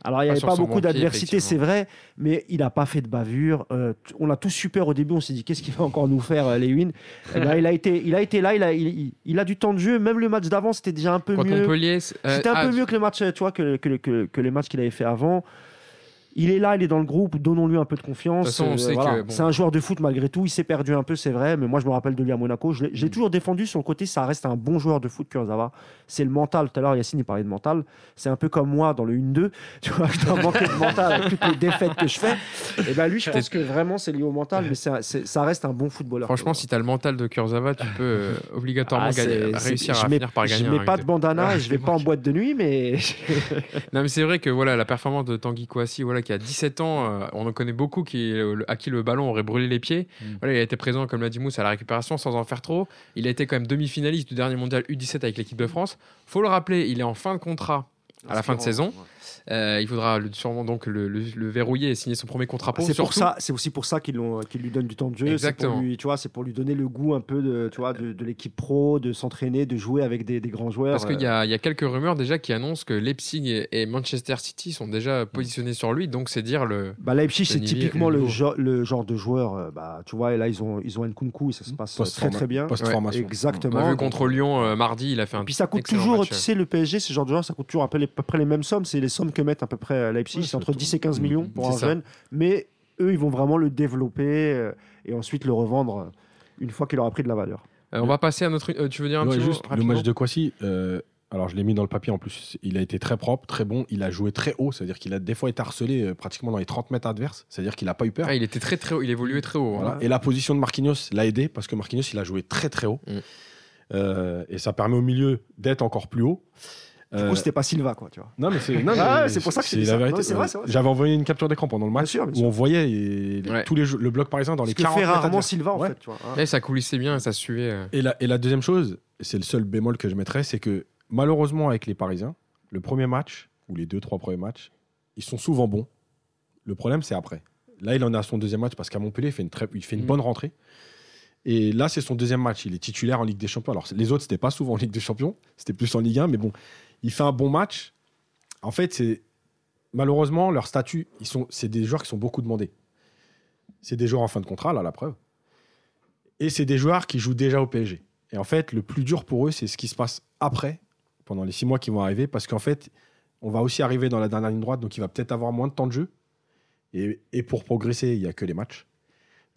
alors il n'y Pas avait pas beaucoup d'adversité, c'est vrai, mais il n'a pas fait de bavure. Euh, on a tous super au début, on s'est dit qu'est-ce qu'il va encore nous faire, euh, Lewin? Eh ben, il, a été, il a été là, il a, il, a du temps de jeu. Même le match d'avant, c'était déjà un peu mieux. Euh, C'était un ah, peu mieux que le match, tu vois, que, que, que- que les matchs qu'il avait fait avant. Il est là, il est dans le groupe, donnons-lui un peu de confiance. De Euh, voilà. bon. C'est un joueur de foot malgré tout, il s'est perdu un peu, c'est vrai, mais moi je me rappelle de lui à Monaco. L'ai Mm. toujours défendu sur le côté, ça reste un bon joueur de foot, Kurzawa. C'est le mental. Tout à l'heure, Yacine il parlait de mental. C'est un peu comme moi dans le 1-2. Tu vois, je dois manquer de mental avec toutes les défaites que je fais. Et ben lui, je pense que vraiment c'est lié au mental, mais un- ça reste un bon footballeur. Franchement, si tu as le mental de Kurzawa, tu peux euh, obligatoirement Ah, gagner- réussir à mets- finir par gagner. Je mets pas de bandana et je vais pas en boîte de nuit, mais Non, mais c'est vrai que voilà, la performance de Tanguy Kouassi, voilà, qui a 17 ans, euh, on en connaît beaucoup qui, à qui le ballon aurait brûlé les pieds. Mm. Voilà, il a été présent, comme l'a dit Mousse, à la récupération sans en faire trop. Il a été quand même demi-finaliste du dernier mondial U17 avec l'équipe de France. faut le rappeler, il est en fin de contrat à la fin de saison. Euh, il faudra le- sûrement donc le, le- le verrouiller et signer son premier contrat pro. C'est pour ça, c'est aussi pour ça qu'ils l'ont- qu'ils lui donnent du temps de jeu. C'est Exactement. pour lui, tu vois, c'est pour lui donner le goût un peu de, tu vois, de, de l'équipe pro, de s'entraîner, de jouer avec des, des grands joueurs. Parce qu'il y, a- il y a quelques rumeurs déjà qui annoncent que Leipzig et, et Manchester City sont déjà positionnés sur lui, donc c'est dire le. Bah, Leipzig, c'est typiquement le genre, le genre de joueur. euh, bah, tu vois, et là ils ont ils ont Nkunku et ça se passe euh, très très bien. Post-formation. On Exactement. a vu contre Lyon euh, mardi, il a fait un. Et puis ça coûte toujours, match. tu sais, le PSG, ce genre de joueur, ça coûte toujours à peu, à peu près les mêmes sommes. C'est les sommes que mettent à peu près Leipzig, Ouais, c'est entre tout. 10 et 15 Mhm. millions pour C'est un ça. jeune. Mais eux, ils vont vraiment le développer euh, et ensuite le revendre euh, une fois qu'il aura pris de la valeur. Euh, on va passer à notre. euh, tu veux dire un Ouais, petit mot juste le match de Kwasi, euh, alors je l'ai mis dans le papier en plus, il a été très propre, très bon, il a joué très haut, c'est-à-dire qu'il a des fois été harcelé euh, pratiquement dans les 30 mètres adverses, c'est-à-dire qu'il n'a pas eu peur. Ah, il était très très haut, il évoluait très haut. hein. Et la position de Marquinhos l'a aidé parce que Marquinhos il a joué très très haut Mm. Euh, et ça permet au milieu d'être encore plus haut. Du Euh, coup, c'était pas Silva, quoi, tu vois. non mais c'est non, Ah, mais c'est pour ça que c'est la ça. vérité. C'est vrai, Euh, c'est vrai. J'avais envoyé une capture d'écran pendant le match Bien sûr, bien où on voyait et- les- Ouais. tous les jeux- le bloc parisien dans les Ce que 40 fait mètres rarement adverses. Silva, en Ouais. fait. Tu vois, hein. Et ça coulissait bien, ça suivait. euh. Et la, et la deuxième chose, et c'est le seul bémol que je mettrais, c'est que malheureusement avec les Parisiens, le premier match, ou les deux, trois premiers matchs, ils sont souvent bons. Le problème, c'est après. Là, il en a son deuxième match parce qu'à Montpellier, il fait une, très, il fait une Mhm. bonne rentrée. Et là, c'est son deuxième match. Il est titulaire en Ligue des Champions. Alors, les autres, c'était pas souvent en Ligue des Champions. C'était plus en Ligue 1. Mais bon, il fait un bon match. En fait, c'est malheureusement, leur statut, ils sont, c'est des joueurs qui sont beaucoup demandés. C'est des joueurs en fin de contrat, là, la preuve. Et c'est des joueurs qui jouent déjà au PSG. Et en fait, le plus dur pour eux, c'est ce qui se passe après, pendant les six mois qui vont arriver, parce qu'en fait, on va aussi arriver dans la dernière ligne droite, donc il va peut-être avoir moins de temps de jeu. Et, pour progresser, il n'y a que les matchs.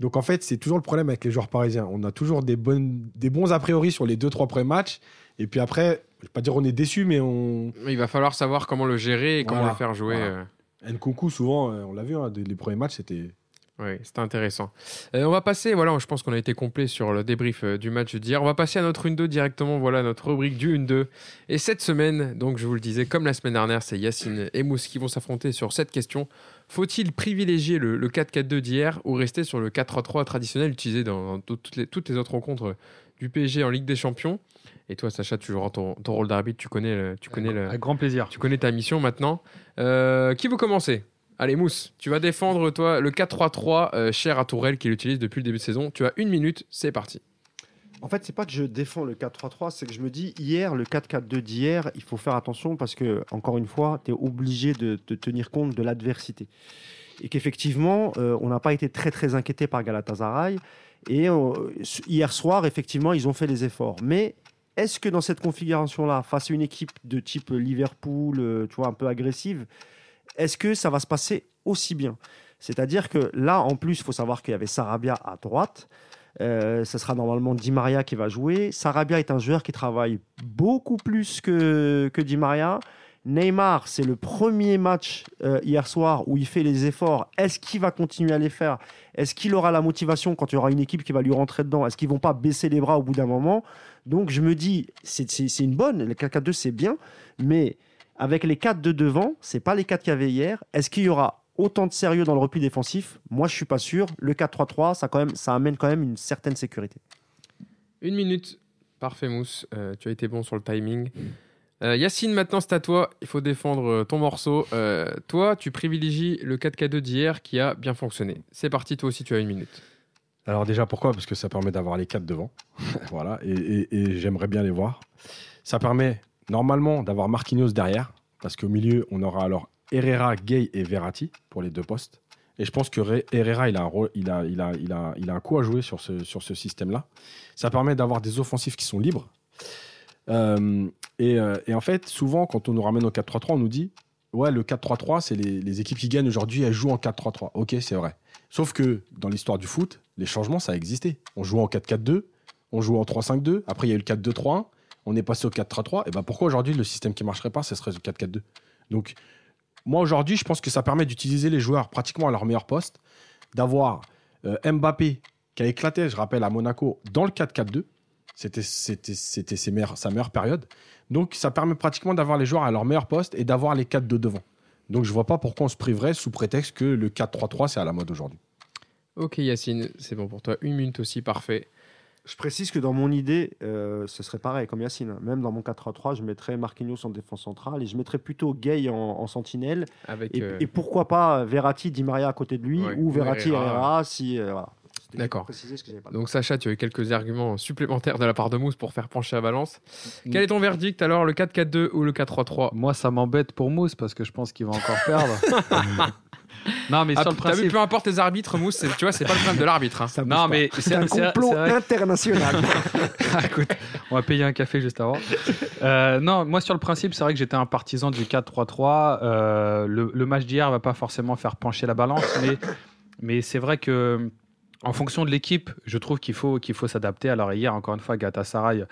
Donc en fait, c'est toujours le problème avec les joueurs parisiens. On a toujours des, des bons a priori sur les deux, trois premiers matchs. Et puis après, je vais pas dire on est déçu, mais on. Il va falloir savoir comment le gérer et comment Voilà. le faire jouer. Voilà. euh. Nkunku, souvent, euh, on l'a vu, hein, les premiers matchs, c'était. Oui, c'était intéressant. Euh, on va passer, voilà, je pense qu'on a été complet sur le débrief euh, du match d'hier. On va passer à notre 1-2 directement, voilà notre rubrique du 1-2. Et cette semaine, donc je vous le disais, comme la semaine dernière, c'est Yacine et Mousse qui vont s'affronter sur cette question. Faut-il privilégier le, le 4-4-2 d'hier ou rester sur le 4-3-3 traditionnel utilisé dans, dans toutes, les, toutes les autres rencontres du PSG en Ligue des Champions? Et toi, Sacha, tu joueras ton, ton rôle d'arbitre, tu connais, le- tu connais le, Avec grand plaisir. tu connais ta mission maintenant. Euh, qui veut commencer? Allez, Mousse, tu vas défendre, toi, le 4-3-3 euh, cher à Tourelle qu'il utilise depuis le début de saison. Tu as une minute, c'est parti. En fait, c'est pas que je défends le 4-3-3, c'est que je me dis hier, le 4-4-2 d'hier, il faut faire attention parce que, encore une fois, tu es obligé de, de tenir compte de l'adversité. Et qu'effectivement, euh, on n'a pas été très très inquiété par Galatasaray. Et euh, hier soir, effectivement, ils ont fait les efforts. Mais est-ce que dans cette configuration-là, face à une équipe de type Liverpool, euh, tu vois, un peu agressive, est-ce que ça va se passer aussi bien? C'est-à-dire que là, en plus, il faut savoir qu'il y avait Sarabia à droite. Euh, ce sera normalement Di Maria qui va jouer. Sarabia est un joueur qui travaille beaucoup plus que, que Di Maria. Neymar, c'est le premier match euh, hier soir où il fait les efforts. Est-ce qu'il va continuer à les faire? Est-ce qu'il aura la motivation quand il y aura une équipe qui va lui rentrer dedans? Est-ce qu'ils vont pas baisser les bras au bout d'un moment? Donc je me dis, c'est une bonne. Le 4-4-2, c'est bien. Mais avec les 4 de devant, c'est pas les 4 qu'il y avait hier. Est-ce qu'il y aura autant de sérieux dans le repli défensif? Moi, je suis pas sûr. Le 4-3-3, ça, ça amène quand même une certaine sécurité. Une minute. Parfait, Mousse. Euh, tu as été bon sur le timing. Euh, Yacine, maintenant c'est à toi. Il faut défendre euh, ton morceau. Euh, toi, tu privilégies le 4K2 d'hier qui a bien fonctionné. C'est parti, toi aussi, tu as une minute. Alors déjà, pourquoi? Parce que ça permet d'avoir les quatre devant. voilà, et, j'aimerais bien les voir. Ça permet normalement d'avoir Marquinhos derrière, parce qu'au milieu, on aura alors Herrera, Gay et Verratti pour les deux postes. Et je pense que Re- Herrera, il a un, rôle- il a, il a, il a, un coup à jouer sur ce, sur ce système-là. Ça permet d'avoir des offensifs qui sont libres. Euh, et, euh, et en fait, souvent, quand on nous ramène au 4-3-3, on nous dit Ouais, le 4-3-3, c'est les, les équipes qui gagnent aujourd'hui, elles jouent en 4-3-3. Ok, c'est vrai. Sauf que dans l'histoire du foot, les changements, ça a existé. On jouait en 4-4-2, on jouait en 3-5-2, après il y a eu le 4-2-3-1, on est passé au 4-3-3. Et ben pourquoi aujourd'hui le système qui marcherait pas, ce serait le 4-4-2 Donc, moi aujourd'hui, je pense que ça permet d'utiliser les joueurs pratiquement à leur meilleur poste, d'avoir euh, Mbappé qui a éclaté, je rappelle, à Monaco dans le 4-4-2. C'était, sa meilleure période. Donc, ça permet pratiquement d'avoir les joueurs à leur meilleur poste et d'avoir les 4 de devant. Donc, je vois pas pourquoi on se priverait sous prétexte que le 4-3-3, c'est à la mode aujourd'hui. Ok, Yacine, c'est bon pour toi. Une minute aussi, parfait. Je précise que dans mon idée, euh, ce serait pareil, comme Yacine. Même dans mon 4-3-3, je mettrais Marquinhos en défense centrale et je mettrais plutôt Gay en, en sentinelle. Avec, Et, euh, et pourquoi pas Verratti, Di Maria à côté de lui Ouais, ou Verratti, Herrera. Herrera, si. euh, voilà. D'accord. Donc, Sacha, tu as eu quelques arguments supplémentaires de la part de Mousse pour faire pencher à balance. Mm. Quel est ton verdict alors, le 4-4-2 ou le 4-3-3 Moi, ça m'embête pour Mousse parce que je pense qu'il va encore perdre. non, mais Ah, sur le T'as vu, principe. peu importe les arbitres, Mousse, c'est- tu vois, c'est pas le problème de l'arbitre. hein. Non, pas. mais c'est un complot international. Écoute, on va payer un café juste avant. Euh, non, moi sur le principe, c'est vrai que j'étais un partisan du 4-3-3. Euh, le, le match d'hier va pas forcément faire pencher la balance, mais, mais c'est vrai que en fonction de l'équipe, je trouve qu'il faut, qu'il faut s'adapter. Alors hier, encore une fois, Galatasaray,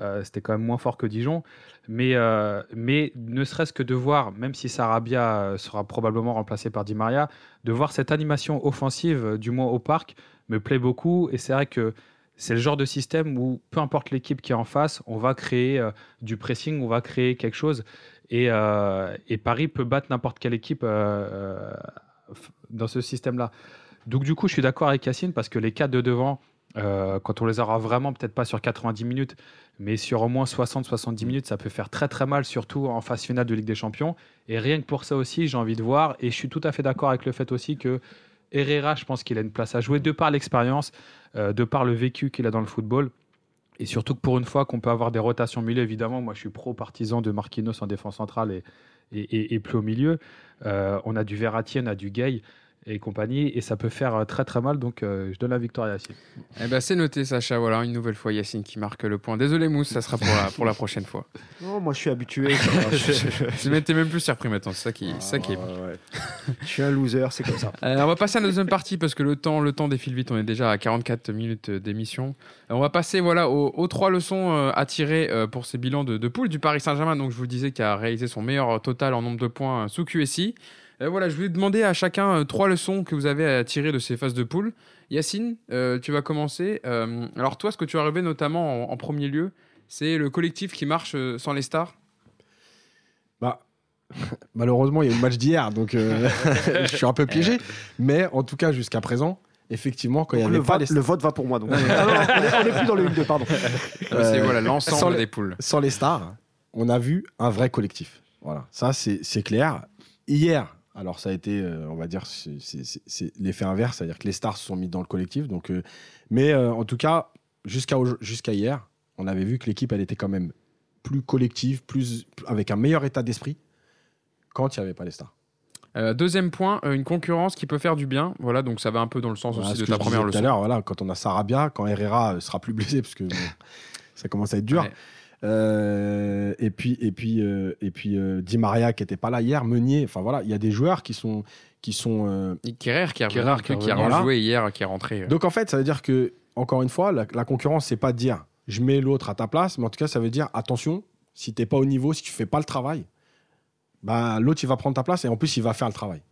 euh, c'était quand même moins fort que Dijon. Mais, euh, mais ne serait-ce que de voir, même si Sarabia euh, sera probablement remplacé par Di Maria, de voir cette animation offensive, euh, du moins au parc, me plaît beaucoup. Et c'est vrai que c'est le genre de système où, peu importe l'équipe qui est en face, on va créer du pressing, on va créer quelque chose. Et, Paris peut battre n'importe quelle équipe dans ce système-là. Donc, du coup, je suis d'accord avec Yacine parce que les quatre de devant, quand on les aura vraiment, peut-être pas sur 90 minutes, mais sur au moins 60-70 minutes, ça peut faire très très mal, surtout en phase finale de Ligue des Champions. Et rien que pour ça aussi, j'ai envie de voir. Et je suis tout à fait d'accord avec le fait aussi que Herrera, je pense qu'il a une place à jouer de par l'expérience, euh, de par le vécu qu'il a dans le football. Et surtout que pour une fois qu'on peut avoir des rotations milieu, évidemment, moi je suis pro-partisan de Marquinhos en défense centrale et, et, plus au milieu. Euh, on a du Verratti, on a du Gay et compagnie, et ça peut faire euh, très très mal. Donc euh, je donne la victoire à Yacine. Eh ben, c'est noté, Sacha. Voilà, une nouvelle fois Yacine qui marque le point. Désolé, Mousse, ça sera pour la, pour la prochaine fois. Non, moi je suis habitué. je t'es même plus surpris maintenant, c'est ça qui, ça qui est Je suis un loser, c'est comme ça. Euh, on va passer à la deuxième partie parce que le temps, le temps défile vite. On est déjà à 44 minutes d'émission. on va passer voilà, aux, trois leçons à tirer pour ces bilans de, de poule du Paris Saint-Germain. Donc je vous disais qu'il a réalisé son meilleur total en nombre de points sous QSI. Euh, voilà, je vais demander à chacun euh, trois leçons que vous avez à tirer de ces phases de poule. Yacine, euh, tu vas commencer. alors toi, ce que tu as rêvé notamment en, premier lieu, c'est le collectif qui marche sans les stars Bah, malheureusement, il y a eu le match d'hier, donc je suis un peu piégé. Mais en tout cas, jusqu'à présent, effectivement, quand il y avait le, pas vote, le vote va pour moi. Donc. Ah on n'est plus dans le 1-2, pardon. c'est voilà, l'ensemble des poules. Sans les stars, on a vu un vrai collectif. Voilà, ça c'est clair. Hier, alors ça a été, euh, on va dire, c'est l'effet inverse, c'est-à-dire que les stars se sont mis dans le collectif. Donc, euh, mais euh, en tout cas, jusqu'à jusqu'à hier, on avait vu que l'équipe, elle était quand même plus collective, plus avec un meilleur état d'esprit quand il n'y avait pas les stars. deuxième point, une concurrence qui peut faire du bien. Voilà, donc ça va un peu dans le sens aussi de ta première leçon. Tout à l'heure, voilà, quand on a Sarabia, quand Herrera sera plus blessé, parce que ça commence à être dur. Euh, et puis, et puis, euh, et puis euh, Di Maria qui n'était pas là hier, Meunier. Enfin voilà, il y a des joueurs qui sont. Qui sont Kerrer qui a, qui, a joué hier, qui est rentré. Donc en fait, ça veut dire que, encore une fois, la, concurrence, c'est pas de dire je mets l'autre à ta place, mais en tout cas, ça veut dire attention, si tu n'es pas au niveau, si tu fais pas le travail, bah, l'autre il va prendre ta place et en plus il va faire le travail.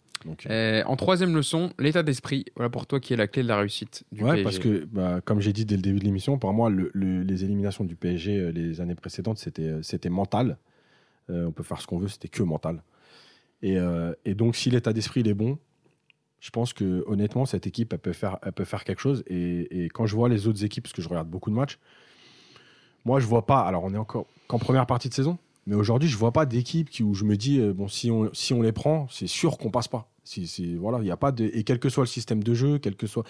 Euh, en troisième leçon, l'état d'esprit. Voilà pour toi qui est la clé de la réussite du ouais, parce que, bah, comme j'ai dit dès le début de l'émission, pour moi, les éliminations du PSG euh, les années précédentes, c'était, euh, c'était mental. on peut faire ce qu'on veut, c'était que mental. Et, et donc, si l'état d'esprit est bon, je pense que honnêtement, cette équipe, elle peut faire, elle peut faire quelque chose. Et, et, quand je vois les autres équipes, parce que je regarde beaucoup de matchs, moi, je vois pas. Alors, on est encore qu'en première partie de saison, mais aujourd'hui, je vois pas d'équipe où je me dis, bon, si on, si on les prend, c'est sûr qu'on passe pas. Si, voilà, il y a pas de, et quel que soit le système de jeu, quel que soit,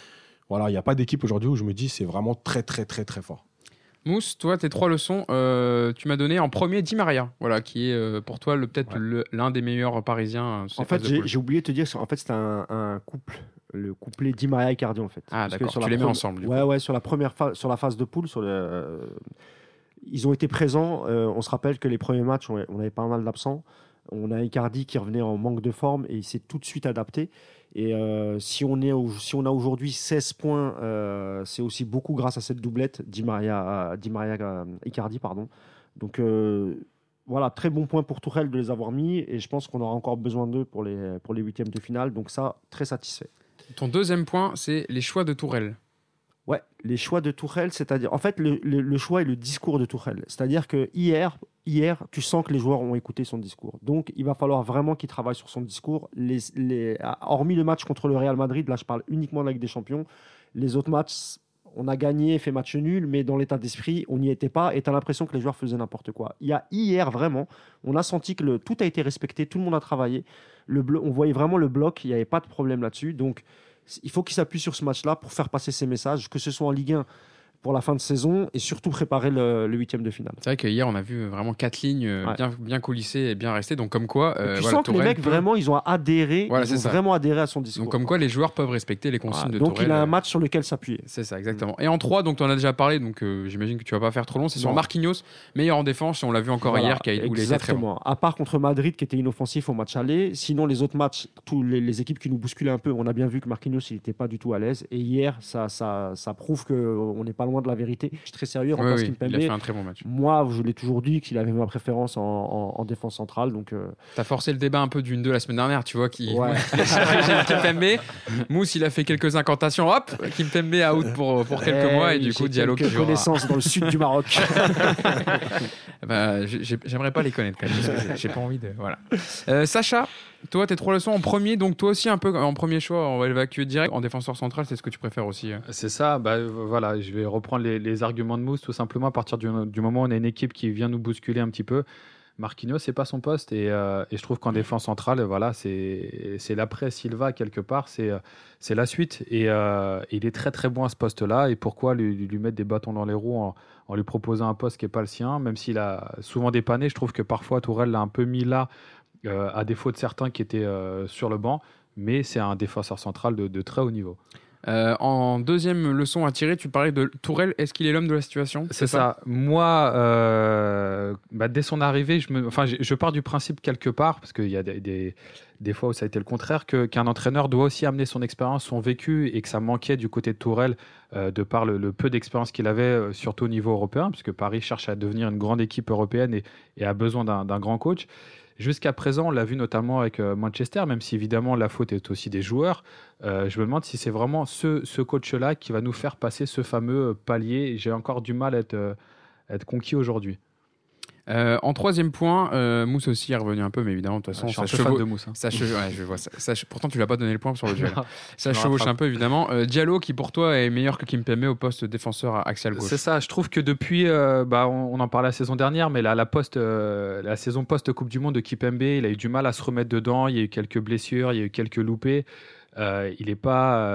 voilà, il n'y a pas d'équipe aujourd'hui où je me dis c'est vraiment très très très très fort. Mousse, toi, tes trois leçons, euh, tu m'as donné en premier Di Maria, voilà, qui est euh, pour toi peut-être l'un des meilleurs Parisiens. En fait, j'ai oublié de te dire, en fait, c'est un, couple, le couplet Di Maria et Cardi, en fait. Ah d'accord, tu les mets ensemble. Ouais, ouais, sur la première phase, sur la phase de poule, sur le, euh, ils ont été présents. on se rappelle que les premiers matchs, on, on avait pas mal d'absents. On a Icardi qui revenait en manque de forme et il s'est tout de suite adapté. Et euh, si, on est, si on a aujourd'hui 16 points, euh, c'est aussi beaucoup grâce à cette doublette Di Maria, Di Maria Icardi. Pardon. Donc euh, voilà, très bon point pour Tourelle de les avoir mis et je pense qu'on aura encore besoin d'eux pour les, pour les huitièmes de finale. Donc ça, très satisfait. Ton deuxième point, c'est les choix de Tourelle. Ouais, les choix de Tourelle, c'est-à-dire, en fait, le, choix et le discours de Tourelle. C'est-à-dire que hier, hier, tu sens que les joueurs ont écouté son discours. Donc, il va falloir vraiment qu'il travaille sur son discours. Hormis le match contre le Real Madrid, là, je parle uniquement de la Ligue des Champions. Les autres matchs, on a gagné, fait match nul, mais dans l'état d'esprit, on n'y était pas. Et tu as l'impression que les joueurs faisaient n'importe quoi. Il y a hier, vraiment, on a senti que tout a été respecté, tout le monde a travaillé. On voyait vraiment le bloc, il n'y avait pas de problème là-dessus. Donc, il faut qu'il s'appuie sur ce match-là pour faire passer ses messages, que ce soit en Ligue 1 pour la fin de saison et surtout préparer le, huitième de finale. C'est vrai qu'hier on a vu vraiment quatre lignes euh, bien, bien coulissées et bien restées. Donc comme quoi, euh, tu sens que les mecs vraiment ils ont adhéré, ils ont vraiment adhéré à son discours. Donc comme quoi les joueurs peuvent respecter les consignes de donc Donc il a un match sur lequel s'appuyer. C'est ça exactement. Et en 3, donc tu en as déjà parlé, donc euh, j'imagine que tu vas pas faire trop long. C'est sur Marquinhos, meilleur en défense. On l'a vu encore hier, qui a exactement. À part contre Madrid qui était inoffensif au match aller, sinon les autres matchs, tous les, équipes qui nous bousculaient un peu, on a bien vu que Marquinhos il n'était pas du tout à l'aise. Et hier, ça, ça, ça prouve qu'on n'est pas loin de la vérité très sérieux. en oui, il a fait un très bon match. Moi, je l'ai toujours dit qu'il avait ma préférence en, défense centrale. Donc, euh... T'as forcé le débat un peu d'une 2 la semaine dernière, tu vois. Qui... Ouais. Mousse, il a fait quelques incantations. Hop, Kimpembe out pour, pour quelques eh mois. Et du coup, Diallo qui connaissance dans le sud du Maroc. bah, J'aimerais pas les connaître quand même. J'ai pas envie de. Voilà. Euh, Sacha, toi, tes trois leçons en premier, donc toi aussi un peu en premier choix, on va évacuer direct. En défenseur central, c'est ce que tu préfères aussi. Hein. C'est ça, bah, voilà, je vais reprendre les, arguments de Mousse, tout simplement à partir du, moment où on a une équipe qui vient nous bousculer un petit peu. Marquinhos, c'est pas son poste. Et, euh, et je trouve qu'en défense centrale, voilà, c'est l'après Silva quelque part, c'est euh, c'est la suite. Et euh, il est très très bon à ce poste-là. Et pourquoi lui, lui mettre des bâtons dans les roues en, en lui proposant un poste qui n'est pas le sien, même s'il a souvent dépanné. Je trouve que parfois Tourelle l'a un peu mis là, euh, à défaut de certains qui étaient euh, sur le banc. Mais c'est un défenseur central de, de très haut niveau. Euh, en deuxième leçon à tirer, tu parlais de Tourelle. Est-ce qu'il est l'homme de la situation? C'est ça? Moi, euh, bah, dès son arrivée, je, me, enfin, je, je pars du principe quelque part, parce qu'il y a des, des, des fois où ça a été le contraire, que- qu'un entraîneur doit aussi amener son expérience, son vécu, et que ça manquait du côté de Tourelle, euh, de par le, le peu d'expérience qu'il avait, surtout au niveau européen, puisque Paris cherche à devenir une grande équipe européenne et, et a besoin d'un grand coach. Jusqu'à présent, on l'a vu notamment avec euh, Manchester, même si évidemment la faute est aussi des joueurs. Euh, je me demande si c'est vraiment ce, ce coach-là qui va nous faire passer ce fameux euh, palier. J'ai encore du mal à être, à être conquis aujourd'hui. Euh, En troisième point, euh, Mousse aussi est revenu un peu, mais évidemment, de toute Je façon, suis un ça peu fan chevau- de mousse. hein. ça che- ouais, je vois ça. Ça che- pourtant, tu l'as pas donné le point sur le duel. Ça Je chevauche un peu, évidemment. Euh, Diallo, qui pour toi est meilleur que Kimpembe au poste défenseur axial gauche. C'est ça, je trouve que depuis, bah, on, on en parlait la saison dernière, mais la, la, post, la saison post-Coupe du Monde de Kipembe, il a eu du mal à se remettre dedans, il y a eu quelques blessures, il y a eu quelques loupés. Il n'est pas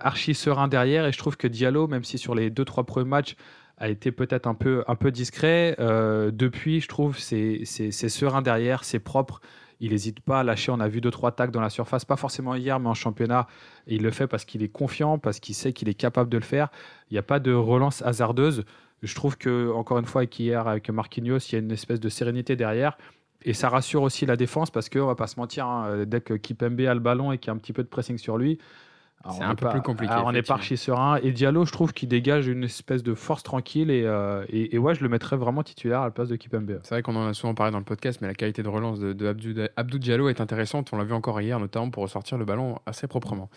archi serein derrière et je trouve que Diallo, même si sur les deux trois premiers matchs a été peut-être un peu, un peu discret, euh, depuis, je trouve, c'est serein derrière, c'est propre. Il n'hésite pas à lâcher. On a vu deux trois tacs dans la surface, pas forcément hier, mais en championnat. Et il le fait parce qu'il est confiant, parce qu'il sait qu'il est capable de le faire. Il n'y a pas de relance hasardeuse. Je trouve que, encore une fois, avec hier, avec Marquinhos, il y a une espèce de sérénité derrière. Et ça rassure aussi la défense parce qu'on va pas se mentir, hein, dès que Kipembe a le ballon et qu'il y a un petit peu de pressing sur lui, alors, C'est un est peu pas- plus compliqué, alors, on n'est pas archi serein. Et Diallo, je trouve qu'il dégage une espèce de force tranquille. Et, euh, et, et ouais, je le mettrais vraiment titulaire à la place de Kipembe. C'est vrai qu'on en a souvent parlé dans le podcast, mais la qualité de relance de, de Abdou, Abdou Diallo est intéressante. On l'a vu encore hier, notamment pour ressortir le ballon assez proprement.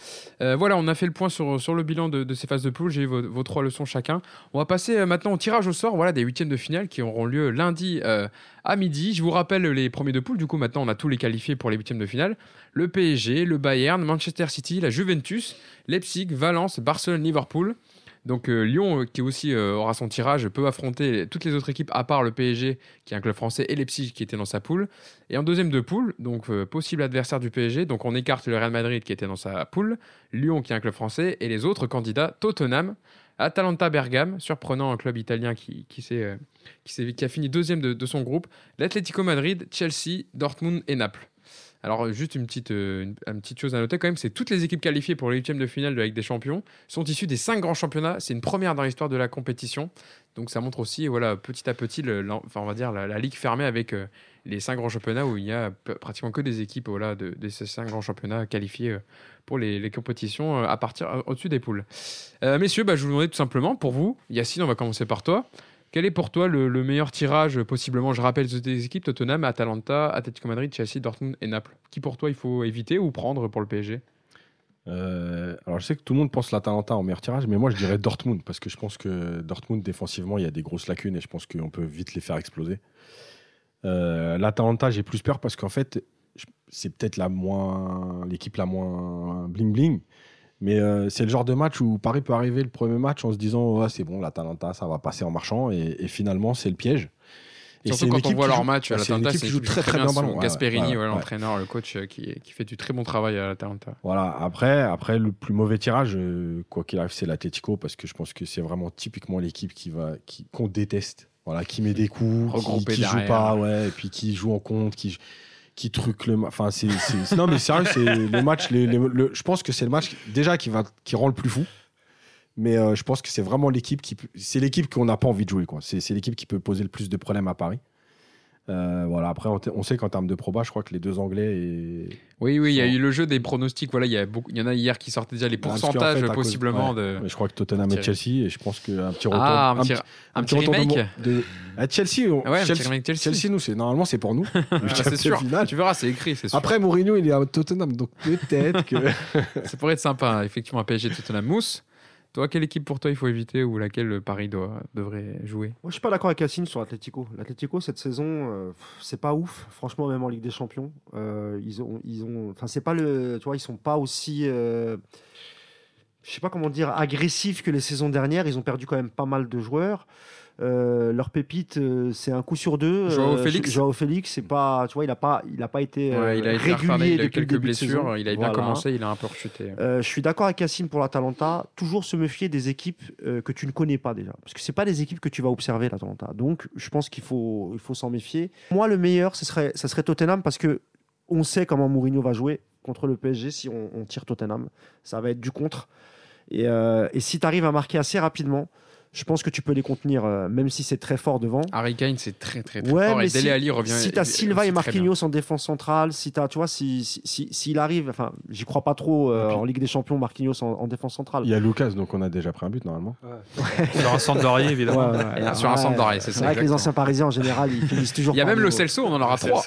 Euh, voilà, on a fait le point sur, sur le bilan de, de ces phases de poule. J'ai eu vos, vos trois leçons chacun. On va passer euh, maintenant au tirage au sort voilà, des huitièmes de finale qui auront lieu lundi euh, à midi. Je vous rappelle les premiers de poule. Du coup, maintenant, on a tous les qualifiés pour les huitièmes de finale. Le PSG, le Bayern, Manchester City, la Juventus, Leipzig, Valence, Barcelone, Liverpool. Donc euh, Lyon, euh, qui aussi euh, aura son tirage, peut affronter toutes les autres équipes à part le PSG, qui est un club français, et Leipzig, qui était dans sa poule. Et en deuxième de poule, donc possible adversaire du PSG, donc on écarte le Real Madrid, qui était dans sa poule, Lyon, qui est un club français, et les autres candidats, Tottenham, Atalanta Bergame, surprenant un club italien qui, qui, s'est, euh, qui, qui a fini deuxième de, son groupe, l'Atlético Madrid, Chelsea, Dortmund et Naples. Alors, euh, juste une petite, euh, une, petite chose à noter quand même, c'est toutes les équipes qualifiées pour les huitièmes de finale de la Ligue des Champions sont issues des cinq grands championnats. C'est une première dans l'histoire de la compétition. Donc, ça montre aussi, voilà, petit à petit, l'en- enfin, on va dire la, la ligue fermée avec les cinq grands championnats où il y a pratiquement que des équipes voilà, de, de ces cinq grands championnats qualifiées euh, pour les, compétitions euh, à partir euh, au-dessus des poules. Euh, messieurs, bah, je vous demandais tout simplement pour vous, Yacine, on va commencer par toi. Quel est pour toi le, le meilleur tirage possiblement Je rappelle des équipes Tottenham, Atalanta, Atletico Madrid, Chelsea, Dortmund et Naples? Qui pour toi il faut éviter ou prendre pour le PSG alors je sais que tout le monde pense l'Atalanta en meilleur tirage, mais moi je dirais Dortmund parce que je pense que Dortmund défensivement il y a des grosses lacunes et je pense qu'on peut vite les faire exploser. L'Atalanta j'ai plus peur parce qu'en fait c'est peut-être la moins l'équipe la moins bling bling, mais euh, c'est le genre de match où Paris peut arriver le premier match en se disant ouais, c'est bon l'Atalanta ça va passer en marchant et, et finalement c'est le piège. Et c'est Surtout quand on voit leur joue- match l'Atalanta, c'est joue très très bien son ballon. Gasperini, ouais, ouais, ouais. l'entraîneur, le coach euh, qui, qui fait du très bon travail à l'Atalanta. Voilà, après, après le plus mauvais tirage, euh, quoi qu'il arrive, c'est l'Atletico parce que je pense que c'est vraiment typiquement l'équipe qui va, qui, qu'on déteste. Voilà, qui met des coups, qui, qui joue pas, ouais, et puis qui joue en compte, qui, qui truc le. Enfin, c'est, non, mais sérieux, c'est le match. je pense que c'est le match déjà qui va, qui rend le plus fou. Mais euh, je pense que c'est vraiment l'équipe qui, c'est l'équipe qu'on n'a pas envie de jouer, quoi. C'est l'équipe qui peut poser le plus de problèmes à Paris. Euh, voilà. Après, on, sait qu'en termes de proba, je crois que les deux Anglais et Oui, oui, il y a eu le jeu des pronostics. Voilà, il y, a beaucoup, il y en a hier qui sortaient déjà les pourcentages fait, à cause- possiblement ouais, de. mais je crois que Tottenham et. Chelsea, et je pense qu'un petit retour. Ah, un petit, petit- un petit retournement remake de à Chelsea, on- Ah ouais, un petit Chelsea, remake Chelsea. Chelsea, nous, c'est normalement c'est pour nous. Ah, c'est sûr. Tu verras, c'est écrit, c'est sûr. Après, Mourinho, il est à Tottenham, donc peut-être que. Ça pourrait être sympa, hein, effectivement, un PSG Tottenham Mousse. Toi, quelle équipe pour toi il faut éviter ou laquelle le Paris doit, devrait jouer? Moi, je suis pas d'accord avec Yacine sur l'Atlético. L'Atlético cette saison, euh, c'est pas ouf. Franchement, même en Ligue des Champions, euh, ils ont, ils ont, pas le, ils sont pas aussi, euh, je sais pas comment dire, agressifs que les saisons dernières. Ils ont perdu quand même pas mal de joueurs. Euh, leur pépite, euh, c'est un coup sur deux. Joao Euh, Félix. Joao Félix, c'est pas, tu vois, il a pas, il a pas été Ouais, il a été régulier retardé, il a eu quelques blessures, il a bien Voilà. commencé, il a un peu rechuté. Je suis d'accord avec Yacine pour l'Atalanta. Toujours se méfier des équipes que tu ne connais pas déjà, parce que c'est pas des équipes que tu vas observer l'Atalanta. Donc, je pense qu'il faut, il faut s'en méfier. Moi, le meilleur, ce serait, ça serait Tottenham, parce que on sait comment Mourinho va jouer contre le PSG si on, on tire Tottenham. Ça va être du contre. Et, euh, et si tu arrives à marquer assez rapidement, je pense que tu peux les contenir, euh, même si c'est très fort devant. Harry Kane, c'est très très très Ouais, fort. mais Et Dele si- Alli revient. Si tu as Silva et. Marquinhos en défense centrale, si tu tu vois, s'il si, si, s'il arrive, enfin, j'y crois pas trop euh, puis- en Ligue des Champions, Marquinhos en, en défense centrale. Il y a Lucas, donc on a déjà pris un but normalement. Sur un centre d'oreiller, évidemment. Ouais, ouais, Et sur un centre d'oreille, c'est C'est ça, vrai que les anciens parisiens en général, ils finissent toujours. Il y a même le Celso, on en aura trois.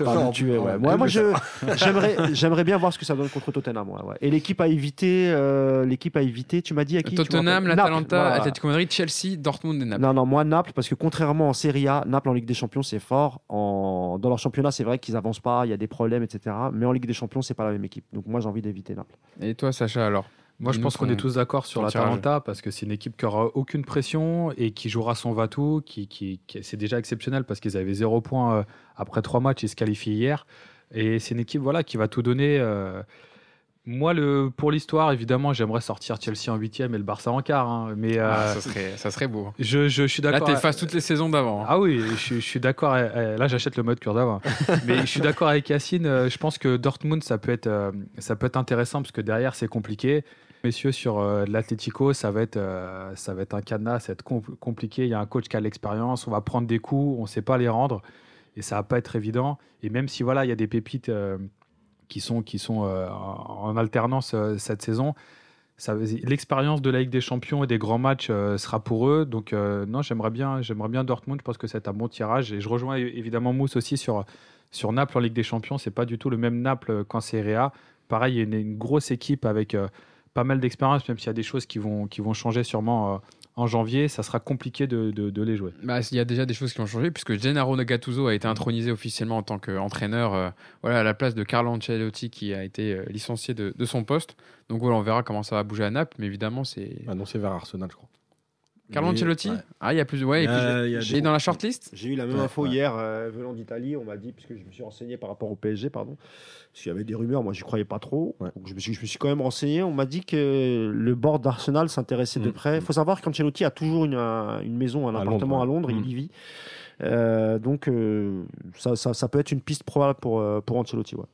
Moi, j'aimerais, bien voir ce que ça donne contre Tottenham. Et l'équipe à éviter, euh, l'équipe à éviter, tu m'as dit à qui Tottenham, l'Atalanta. Atletico Madrid, Chelsea, Dortmund et Naples. Non, non, moi Naples, parce que contrairement en Serie A, Naples en Ligue des Champions, c'est fort. En... Dans leur championnat, c'est vrai qu'ils avancent pas, il y a des problèmes, etc. Mais en Ligue des Champions, c'est pas la même équipe. Donc moi, j'ai envie d'éviter Naples. Et toi, Sacha, alors? Moi, je pense qu'on est tous d'accord sur l'Atalanta parce que c'est une équipe qui aura aucune pression et qui jouera son va-tout. Qui, qui, qui- c'est déjà exceptionnel parce qu'ils avaient zéro point euh, après trois matchs. Ils se qualifient hier. Et c'est une équipe voilà, qui va tout donner. euh. Moi, le, pour l'histoire, évidemment, j'aimerais sortir Chelsea en huitième et le Barça en quart. hein. Mais euh, Ah, ça, serait, ça serait beau. je, je, je suis Là, d'accord. t'effaces toutes les saisons d'avant. hein. Ah oui, je, suis- je suis d'accord. euh, euh, Là, j'achète le mode Kurzawa. Mais je suis d'accord avec Yacine. euh, Je pense que Dortmund, ça peut être, euh, ça peut être intéressant parce que derrière, c'est compliqué. Messieurs, sur euh, l'Atlético, ça va être, euh, ça va être un cadenas, ça va être compl- compliqué. Il y a un coach qui a l'expérience. On va prendre des coups, on ne sait pas les rendre, et ça va pas être évident. Et même si voilà, il y a des pépites euh, qui sont, qui sont euh, en alternance euh, cette saison. L'expérience de la Ligue des Champions et des grands matchs euh, sera pour eux. Donc, non, j'aimerais bien, bien Dortmund. Je pense que c'est un bon tirage. Et je rejoins évidemment Mousse aussi sur, sur Naples en Ligue des Champions. C'est pas du tout le même Naples qu'en Serie A. Pareil, il y a une, grosse équipe avec pas mal d'expérience, même s'il y a des choses qui vont, qui vont changer sûrement en janvier. Ça sera compliqué de, de- de les jouer. Bah, il y a déjà des choses qui ont changé puisque Gennaro Gattuso a été intronisé officiellement en tant qu'entraîneur euh, voilà, à la place de Carlo Ancelotti qui a été euh, licencié de, de son poste. Donc voilà, on verra comment ça va bouger à Naples, mais évidemment c'est Annoncé vers Arsenal, je crois. Carlo Ancelotti. ouais. Ah, il y a plus, ouais. Puis- il des- dans la shortlist. J'ai eu la même Ouais, info ouais. hier euh, venant d'Italie. On m'a dit, puisque je me suis renseigné par rapport au PSG, pardon, parce qu'il y avait des rumeurs, moi j'y croyais pas trop. Ouais. Donc, je, me suis, je me suis quand même renseigné. On m'a dit que le board d'Arsenal s'intéressait de Mm. près. Il faut savoir qu'Ancelotti a toujours une, un- une maison, un À appartement Londres, à Londres, il Mm. y vit. Euh, donc euh, ça, ça, ça peut être une piste probable pour, euh, pour Ancelotti. Ouais.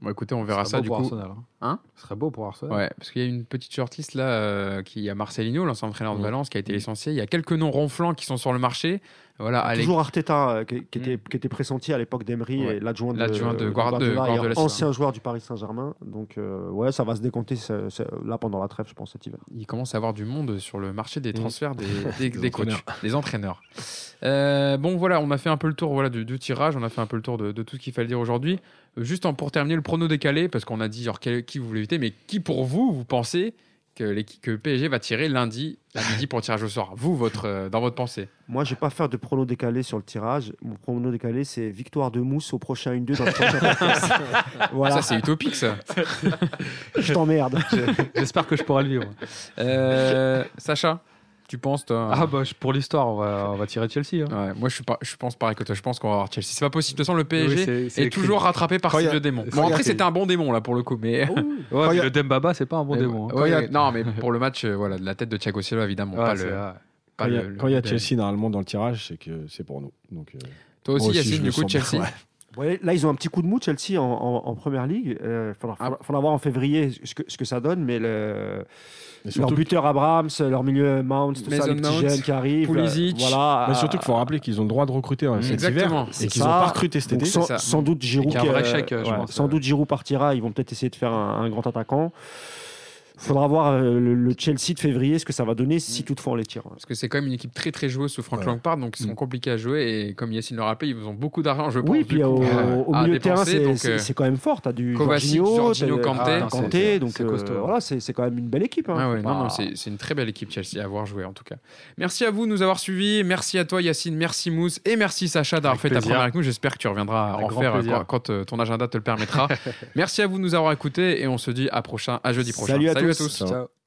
Bon, écoutez, on verra ça du coup. Arsenal. Hein Ce serait beau pour Arsenal. Ouais, parce qu'il y a une petite shortlist là euh, qui a Marcelino, l'ancien entraîneur de. Valence, qui a été licencié. Il y a quelques noms ronflants qui sont sur le marché. Voilà, Toujours Arteta, euh, qui, qui était, qui était pressenti à l'époque d'Emery, Ouais. et l'adjoint de, L'adjoint de Guard- de Guardiola, ancien joueur du Paris Saint-Germain. Donc euh, ouais, ça va se décompter là pendant la trêve, je pense, cet hiver. il commence à avoir du monde sur le marché des Mm. transferts des, des, Des des coachs, entraîneurs. des entraîneurs. Euh, bon, voilà, on a fait un peu le tour voilà, du, du tirage, on a fait un peu le tour de, de tout ce qu'il fallait dire aujourd'hui. Juste en- pour terminer, le prono décalé, parce qu'on a dit genre, quel- qui vous voulez éviter, mais qui pour vous, vous pensez que, PSG va tirer lundi à midi pour le tirage au sort Vous, votre, euh, dans votre pensée Moi, je vais pas faire de prono décalé sur le tirage. Mon prono décalé, c'est victoire de Mousse au prochain 1-2 dans le prochain voilà, Ça, c'est utopique, ça. je t'emmerde. J'espère que je pourrai le vivre. Euh, Sacha, tu penses, toi Ah bah pour l'histoire, on va, on va tirer Chelsea. hein. Ouais, moi, je, suis pas, je pense pareil que toi. Je pense qu'on va avoir Chelsea. C'est pas possible. De toute façon, le Oui, PSG est toujours rattrapé par Quand ce il y a- vieux démon. Bon, après, c'était un bon démon, là, pour le coup. Mais. Ouais, a- le Dembaba, c'est pas un bon Mais- démon. hein. ouais, a- Non, mais pour le match, euh, voilà, de la tête de Thiago Silva, évidemment. Ouais, pas c'est le, vrai. pas Quand il y a, le- quand il y a le- Chelsea normalement dans le tirage, c'est que c'est pour nous. Donc, euh, Toi aussi, Yacine, du coup, Chelsea. ouais. Là, ils ont un petit coup de mou, Chelsea, en, en, en première ligue. Il faudra, Ah. faudra- faudra voir en février ce que, ce que ça donne, mais le, Mais leur buteur Abrahams, leur milieu Mount, tout Mason ça, les petits Mount, jeunes qui arrivent. Pulisic. euh, voilà, mais surtout euh, qu'il faut rappeler qu'ils ont le droit de recruter hein, cet hiver et qu'ils n'ont pas recruté cet donc été. sans, doute Giroud, euh, ouais, pense, sans ouais. doute Giroud partira. Ils vont peut-être essayer de faire un, un grand attaquant. Faudra voir euh, le, le Chelsea de février, ce que ça va donner si toutefois on les tire. Parce que c'est quand même une équipe très très joueuse sous Frank Ouais. Lampard, donc ils sont Mm. compliqués à jouer. Et comme Yacine le rappelé, ils ont beaucoup d'argent, je pense. Oui, du puis coup, au, euh, au milieu de terrain, c'est euh, c'est quand même fort. Tu as du Kovacic, Jorginho, Jorginho, t'as- Kanté. ah, Kanté, donc euh, voilà, c'est c'est quand même une belle équipe. hein. Ah ouais, C'est non, pas- non, c'est c'est une très belle équipe Chelsea à avoir joué en tout cas. Merci à vous de nous avoir suivis. Merci à toi Yacine, merci Mousse et merci Sacha d'avoir fait ta première avec nous. J'espère que tu reviendras Avec en faire quand, quand, ton agenda te le permettra. merci à vous de nous avoir écoutés et on se dit à prochain, à jeudi prochain. Salut à à tous. tous. Ciao. Ciao.